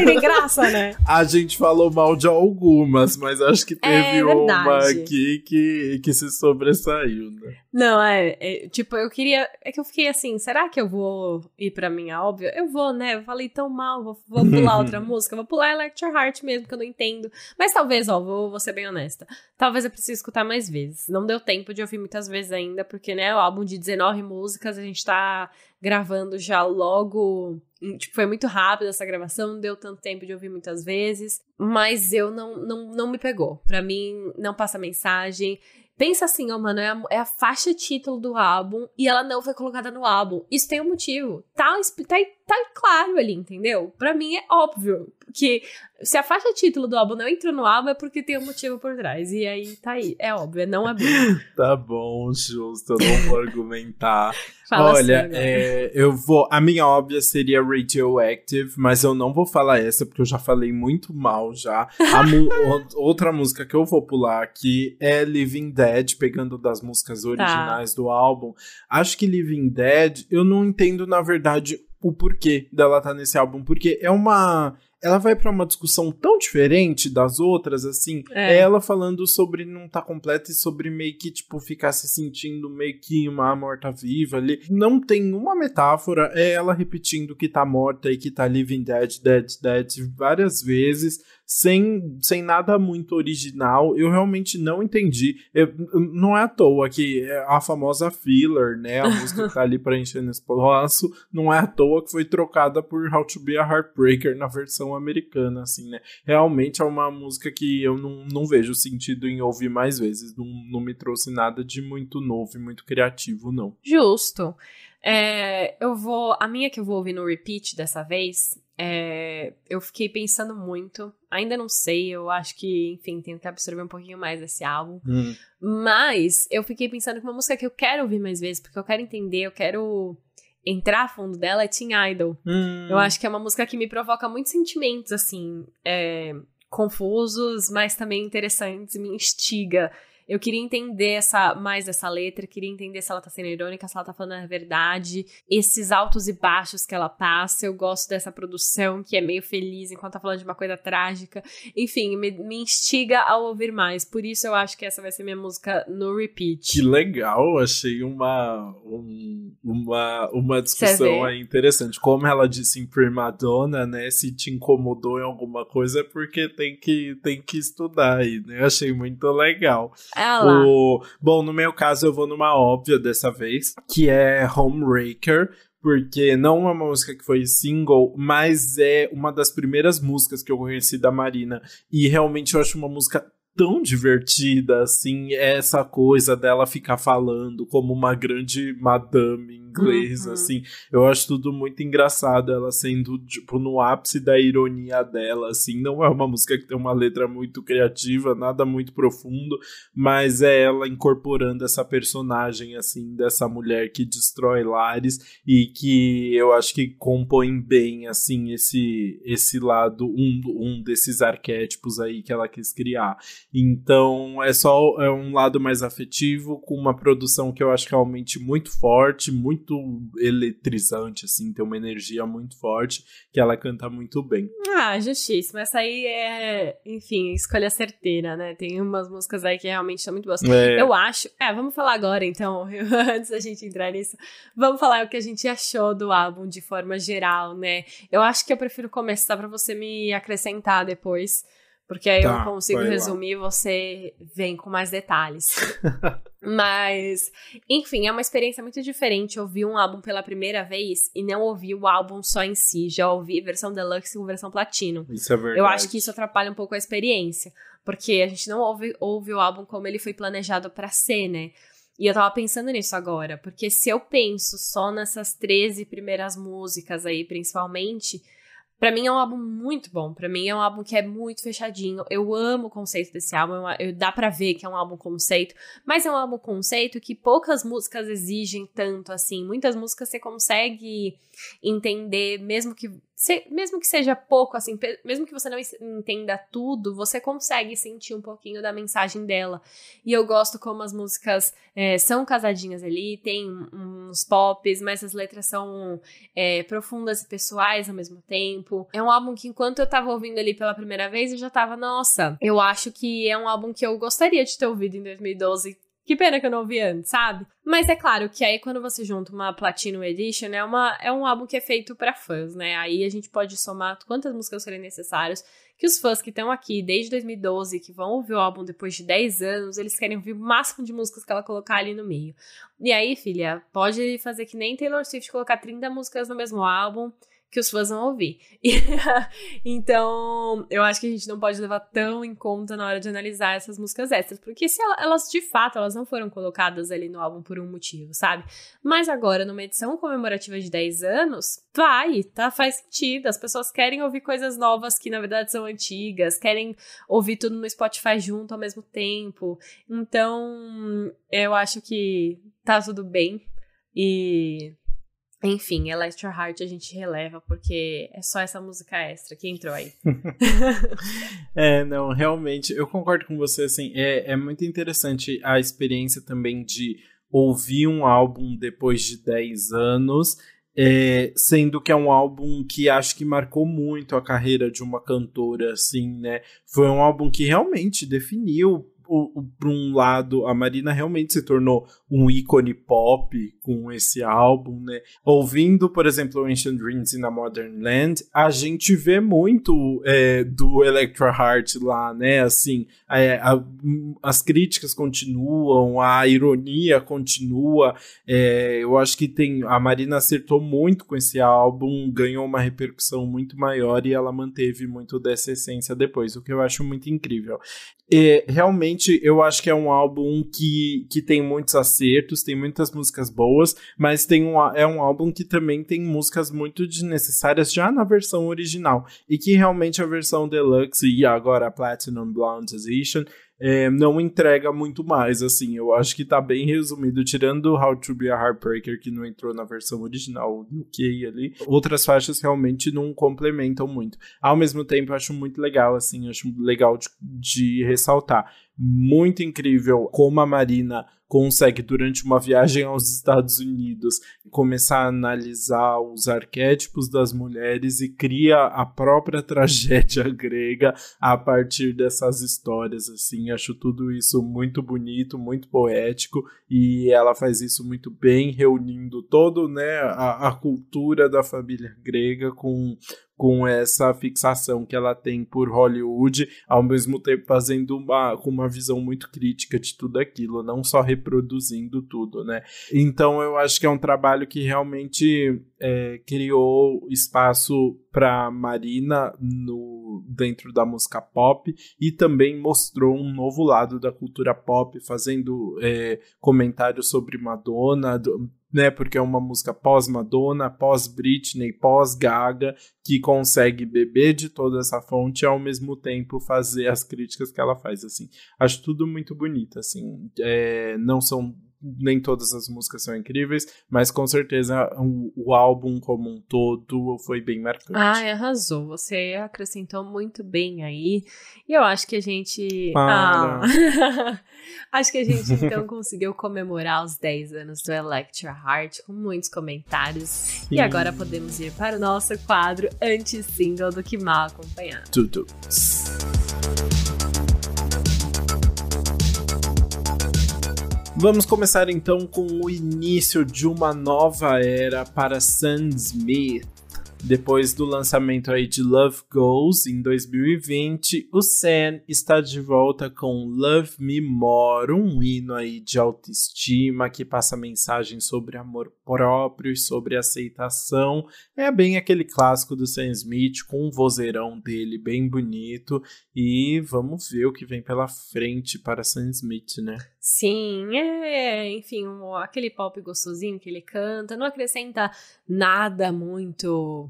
Tem graça, né? a gente falou mal de algumas, mas acho que teve é uma aqui que, que se sobressaiu, né? Não, é, é, Tipo, eu queria. É que eu fiquei assim, será que eu vou ir pra minha óbvia? Eu vou, né? Eu falei tão mal, vou, vou pular outra música, vou pular Electro Heart mesmo, que eu não entendo. Mas talvez, ó, vou, vou ser bem honesta. Talvez eu precise escutar mais vezes. Não deu tempo de ouvir muitas vezes ainda, porque, né, o álbum de 19 músicas, a gente tá gravando já logo. Tipo, foi muito rápido essa gravação, não deu tanto tempo de ouvir muitas vezes. Mas eu não, não, não me pegou. Pra mim, não passa mensagem. Pensa assim, ó, mano, é a, é a, faixa título do álbum e ela não foi colocada no álbum. Isso tem um motivo. Tá, tá, tá claro ali, entendeu? Para mim é óbvio que se a faixa título do álbum não entrou no álbum é porque tem um motivo por trás. E aí tá aí, é óbvio, é não abrir. tá bom, justo, eu não vou argumentar. Olha, assim é, eu vou. A minha óbvia seria Radioactive, mas eu não vou falar essa porque eu já falei muito mal já. outra música que eu vou pular aqui é Living Dead, pegando das músicas tá. originais tá. do álbum. Acho que Living Dead, eu não entendo na verdade o porquê dela estar tá nesse álbum, porque é uma ela vai para uma discussão tão diferente das outras, assim. É. é ela falando sobre não estar tá completa e sobre meio que, tipo, ficar se sentindo meio que uma morta-viva ali. Não tem uma metáfora, é ela repetindo que tá morta e que tá living dead, dead, dead várias vezes sem, sem nada muito original. Eu realmente não entendi. Eu, não é à toa que é a famosa filler, né? A música que tá ali preenchendo espaço, não é à toa que foi trocada por How to Be a Heartbreaker na versão americana, assim, né? Realmente é uma música que eu não, não vejo sentido em ouvir mais vezes. Não, não me trouxe nada de muito novo e muito criativo, não. Justo. É, eu vou. A minha que eu vou ouvir no repeat dessa vez é, eu fiquei pensando muito. Ainda não sei, eu acho que, enfim, tenho que absorver um pouquinho mais desse álbum. Hum. Mas eu fiquei pensando que uma música que eu quero ouvir mais vezes, porque eu quero entender, eu quero entrar a fundo dela, é Teen Idol. Hum. Eu acho que é uma música que me provoca muitos sentimentos, assim, é, confusos, mas também interessantes, me instiga. Eu queria entender essa mais dessa letra, queria entender se ela tá sendo irônica, se ela tá falando a verdade, esses altos e baixos que ela passa. Eu gosto dessa produção que é meio feliz enquanto tá falando de uma coisa trágica. Enfim, me, me instiga a ouvir mais. Por isso eu acho que essa vai ser minha música no repeat. Que legal, achei uma um, uma, uma discussão aí interessante. Como ela disse em Primadonna, né? Se te incomodou em alguma coisa é porque tem que, tem que estudar aí, né? Achei muito legal. Ela. O... Bom, no meu caso eu vou numa óbvia dessa vez, que é Homebreaker porque não é uma música que foi single, mas é uma das primeiras músicas que eu conheci da Marina. E realmente eu acho uma música tão divertida, assim, essa coisa dela ficar falando como uma grande madame inglesa, uhum. assim. Eu acho tudo muito engraçado, ela sendo, tipo, no ápice da ironia dela, assim. Não é uma música que tem uma letra muito criativa, nada muito profundo, mas é ela incorporando essa personagem, assim, dessa mulher que destrói lares e que eu acho que compõe bem, assim, esse, esse lado, um, um desses arquétipos aí que ela quis criar. Então, é só é um lado mais afetivo, com uma produção que eu acho realmente muito forte, muito muito eletrizante, assim, tem uma energia muito forte que ela canta muito bem. Ah, justíssimo. Essa aí é, enfim, escolha certeira, né? Tem umas músicas aí que realmente são muito boas. É. Eu acho. É, vamos falar agora então, antes da gente entrar nisso. Vamos falar o que a gente achou do álbum de forma geral, né? Eu acho que eu prefiro começar para você me acrescentar depois. Porque aí tá, eu consigo resumir e você vem com mais detalhes. Mas, enfim, é uma experiência muito diferente ouvir um álbum pela primeira vez e não ouvir o álbum só em si. Já ouvi versão deluxe com versão platino. Isso é verdade. Eu acho que isso atrapalha um pouco a experiência. Porque a gente não ouve, ouve o álbum como ele foi planejado para ser, né? E eu tava pensando nisso agora, porque se eu penso só nessas 13 primeiras músicas aí, principalmente, Pra mim é um álbum muito bom. Pra mim é um álbum que é muito fechadinho. Eu amo o conceito desse álbum. Eu, dá pra ver que é um álbum conceito. Mas é um álbum conceito que poucas músicas exigem tanto assim. Muitas músicas você consegue entender, mesmo que se, mesmo que seja pouco, assim, mesmo que você não entenda tudo, você consegue sentir um pouquinho da mensagem dela. E eu gosto como as músicas é, são casadinhas ali, tem uns pops, mas as letras são é, profundas e pessoais ao mesmo tempo. É um álbum que, enquanto eu tava ouvindo ali pela primeira vez, eu já tava, nossa, eu acho que é um álbum que eu gostaria de ter ouvido em 2012 que pena que eu não ouvi antes, sabe? Mas é claro que aí quando você junta uma Platinum Edition, é, uma, é um álbum que é feito para fãs, né? Aí a gente pode somar quantas músicas forem necessárias, que os fãs que estão aqui desde 2012, que vão ouvir o álbum depois de 10 anos, eles querem ouvir o máximo de músicas que ela colocar ali no meio. E aí, filha, pode fazer que nem Taylor Swift colocar 30 músicas no mesmo álbum, que os fãs vão ouvir. então, eu acho que a gente não pode levar tão em conta na hora de analisar essas músicas extras, porque se elas, de fato, elas não foram colocadas ali no álbum por um motivo, sabe? Mas agora, numa edição comemorativa de 10 anos, vai, tá? Faz sentido. As pessoas querem ouvir coisas novas que, na verdade, são antigas, querem ouvir tudo no Spotify junto ao mesmo tempo. Então, eu acho que tá tudo bem. E enfim, Electro Heart a gente releva porque é só essa música extra que entrou aí. é, não, realmente, eu concordo com você, assim, é, é muito interessante a experiência também de ouvir um álbum depois de 10 anos, é, sendo que é um álbum que acho que marcou muito a carreira de uma cantora, assim, né? Foi um álbum que realmente definiu por um lado, a Marina realmente se tornou um ícone pop com esse álbum, né? Ouvindo, por exemplo, Ancient Dreams in a Modern Land, a gente vê muito é, do Electra Heart lá, né? Assim, é, a, as críticas continuam, a ironia continua. É, eu acho que tem a Marina acertou muito com esse álbum, ganhou uma repercussão muito maior e ela manteve muito dessa essência depois, o que eu acho muito incrível. É, realmente, eu acho que é um álbum que, que tem muitos acertos, tem muitas músicas boas, mas tem um, é um álbum que também tem músicas muito desnecessárias já na versão original. E que realmente a versão deluxe e agora a Platinum Blonde Edition é, não entrega muito mais, assim. Eu acho que tá bem resumido, tirando How to Be a Heartbreaker, que não entrou na versão original UK ali. Outras faixas realmente não complementam muito. Ao mesmo tempo, eu acho muito legal, assim, acho legal de, de ressaltar. Muito incrível como a Marina consegue, durante uma viagem aos Estados Unidos, começar a analisar os arquétipos das mulheres e cria a própria tragédia grega a partir dessas histórias, assim, acho tudo isso muito bonito, muito poético, e ela faz isso muito bem, reunindo todo, né, a, a cultura da família grega com com essa fixação que ela tem por Hollywood, ao mesmo tempo fazendo uma, com uma visão muito crítica de tudo aquilo, não só reproduzindo tudo, né? Então eu acho que é um trabalho que realmente é, criou espaço para Marina no, dentro da música pop e também mostrou um novo lado da cultura pop, fazendo é, comentários sobre Madonna, do, né? Porque é uma música pós-Madonna, pós-Britney, pós-Gaga, que consegue beber de toda essa fonte e ao mesmo tempo fazer as críticas que ela faz, assim. Acho tudo muito bonito, assim. É, não são nem todas as músicas são incríveis, mas com certeza o, o, álbum como um todo foi bem marcante. Ah, arrasou. Você acrescentou muito bem aí. E eu acho que a gente. Ah. acho que a gente então conseguiu comemorar os 10 anos do Electra Heart com muitos comentários. Sim. E agora podemos ir para o nosso quadro anti-single do Que Mal Acompanhado. Tudo. Vamos começar então com o início de uma nova era para Sam Smith. Depois do lançamento aí de Love Goes em 2020, o Sam está de volta com Love Me More, um hino aí de autoestima que passa mensagem sobre amor próprio e sobre aceitação. É bem aquele clássico do Sam Smith com um vozeirão dele bem bonito e vamos ver o que vem pela frente para Sam Smith, né? Sim, é, enfim, um, aquele pop gostosinho que ele canta, não acrescenta nada muito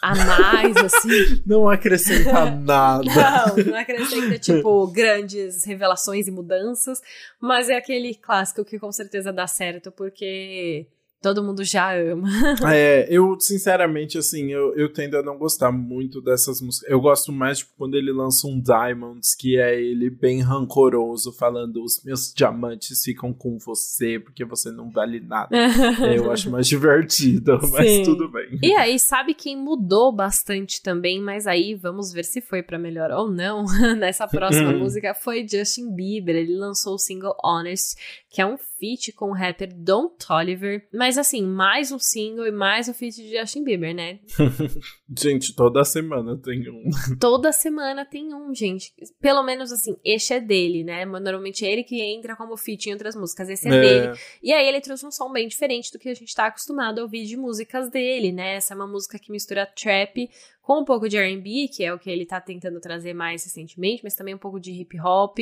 a mais, assim. Não acrescenta nada. Não, não acrescenta, tipo, grandes revelações e mudanças, mas é aquele clássico que com certeza dá certo, porque todo mundo já ama. é, eu, sinceramente, assim, eu, eu tendo a não gostar muito dessas músicas. Eu gosto mais, tipo, quando ele lança um Diamonds, que é ele bem rancoroso, falando: os meus diamantes ficam com você, porque você não vale nada. é, eu acho mais divertido, mas Sim. tudo bem. E aí, sabe quem mudou bastante também, mas aí vamos ver se foi para melhor ou não. Nessa próxima música foi Justin Bieber. Ele lançou o single Honest, que é um feat com o rapper Don Toliver. Mas Mas assim, mais um single e mais um feat de Justin Bieber, né? gente, toda semana tem um. toda semana tem um, gente. Pelo menos assim, este é dele, né? Normalmente é ele que entra como feat em outras músicas, esse é, é, dele. E aí ele trouxe um som bem diferente do que a gente tá acostumado a ouvir de músicas dele, né? Essa é uma música que mistura trap com um pouco de R&B, que é o que ele tá tentando trazer mais recentemente, mas também um pouco de hip hop.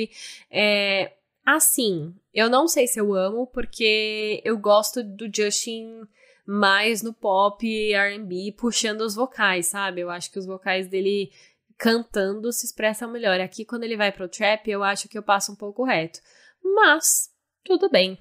É, assim, eu não sei se eu amo, porque eu gosto do Justin mais no pop R&B, puxando os vocais, sabe? Eu acho que os vocais dele cantando se expressam melhor. Aqui, quando ele vai pro trap, eu acho que eu passo um pouco reto. Mas, tudo bem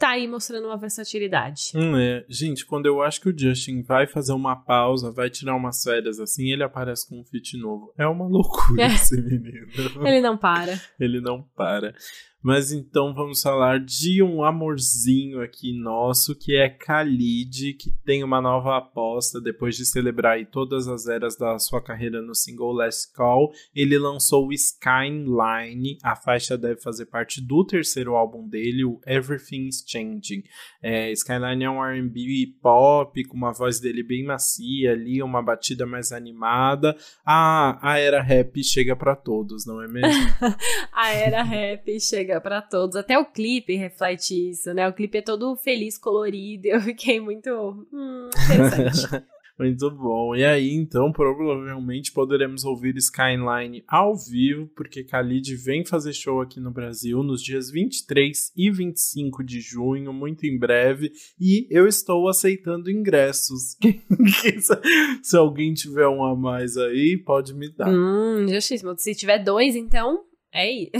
tá aí mostrando uma versatilidade. Hum, é. Gente, quando eu acho que o Justin vai fazer uma pausa, vai tirar umas férias assim, ele aparece com um feat novo. É uma loucura é. esse menino. ele não para. ele não para. Mas então vamos falar de um amorzinho aqui nosso, que é Khalid, que tem uma nova aposta depois de celebrar todas as eras da sua carreira no single Last Call. Ele lançou o Skyline, a faixa deve fazer parte do terceiro álbum dele, o Everything's Changing. É, Skyline é um R&B pop, com uma voz dele bem macia ali, uma batida mais animada. Ah, a era rap chega para todos, não é mesmo? a era rap chega chega para todos. Até o clipe reflete isso, né? O clipe é todo feliz, colorido. Eu fiquei muito hum, interessante. Muito bom. E aí, então, provavelmente poderemos ouvir Skyline ao vivo, porque Khalid vem fazer show aqui no Brasil nos dias 23 e 25 de junho, muito em breve, e eu estou aceitando ingressos. Se alguém tiver um a mais aí, pode me dar. Hum, justíssimo. Se tiver dois, então, é aí.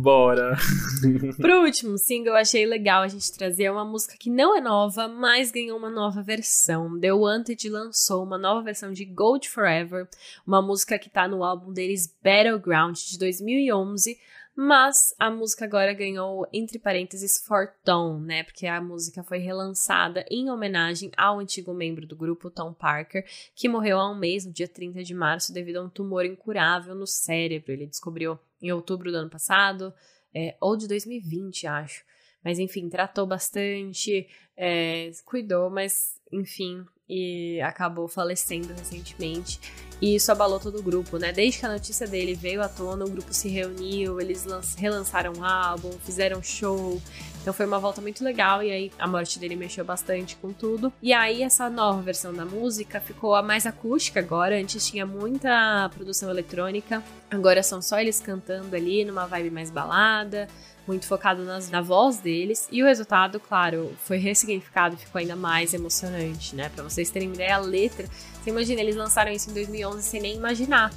Bora. Pro último single, eu achei legal a gente trazer uma música que não é nova, mas ganhou uma nova versão. The Wanted lançou uma nova versão de Gold Forever, uma música que tá no álbum deles Battleground de 2011, mas a música agora ganhou, entre parênteses, Tom, né? Porque a música foi relançada em homenagem ao antigo membro do grupo, Tom Parker, que morreu há um mês, no dia 30 de março, devido a um tumor incurável no cérebro. Ele descobriu em outubro do ano passado, é, ou de 2020, acho. Mas enfim, tratou bastante, é, cuidou, mas enfim, e acabou falecendo recentemente. E isso abalou todo o grupo, né? Desde que a notícia dele veio à tona, o grupo se reuniu, eles relançaram um álbum, fizeram show. Então foi uma volta muito legal e aí a morte dele mexeu bastante com tudo. E aí essa nova versão da música ficou a mais acústica agora. Antes tinha muita produção eletrônica, agora são só eles cantando ali numa vibe mais balada muito focado nas, na voz deles. E o resultado, claro, foi ressignificado e ficou ainda mais emocionante, né? Pra vocês terem ideia, a letra. Você imagina, eles lançaram isso em 2011 sem nem imaginar.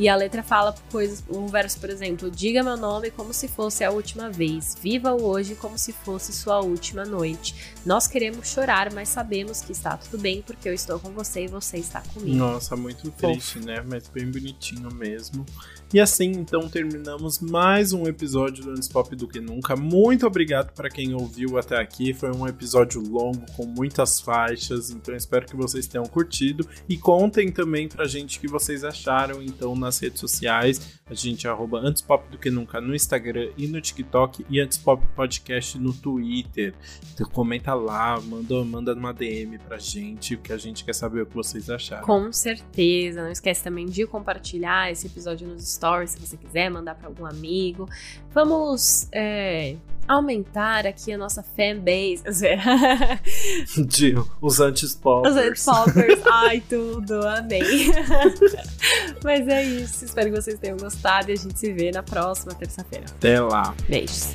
E a letra fala coisas, um verso, por exemplo, diga meu nome como se fosse a última vez, viva o hoje como se fosse sua última noite. Nós queremos chorar, mas sabemos que está tudo bem porque eu estou com você e você está comigo. Nossa, muito triste, né? Mas bem bonitinho mesmo. E assim, então, terminamos mais um episódio do Antes Pop do que Nunca. Muito obrigado para quem ouviu até aqui. Foi um episódio longo, com muitas faixas, então espero que vocês tenham curtido. E contem também pra gente o que vocês acharam, então, nas redes sociais. A gente é Antes Pop do que Nunca no Instagram e no TikTok e Antes Pop Podcast no Twitter. Então comenta lá, manda, manda uma DM pra gente, que a gente quer saber o que vocês acharam. Com certeza. Não esquece também de compartilhar esse episódio nos stories, se você quiser, mandar para algum amigo. Vamos é, aumentar aqui a nossa fanbase. De os anti-poppers. Os anti-poppers. Ai, tudo. Amei. Mas é isso. Espero que vocês tenham gostado e a gente se vê na próxima terça-feira. Até lá. Beijos.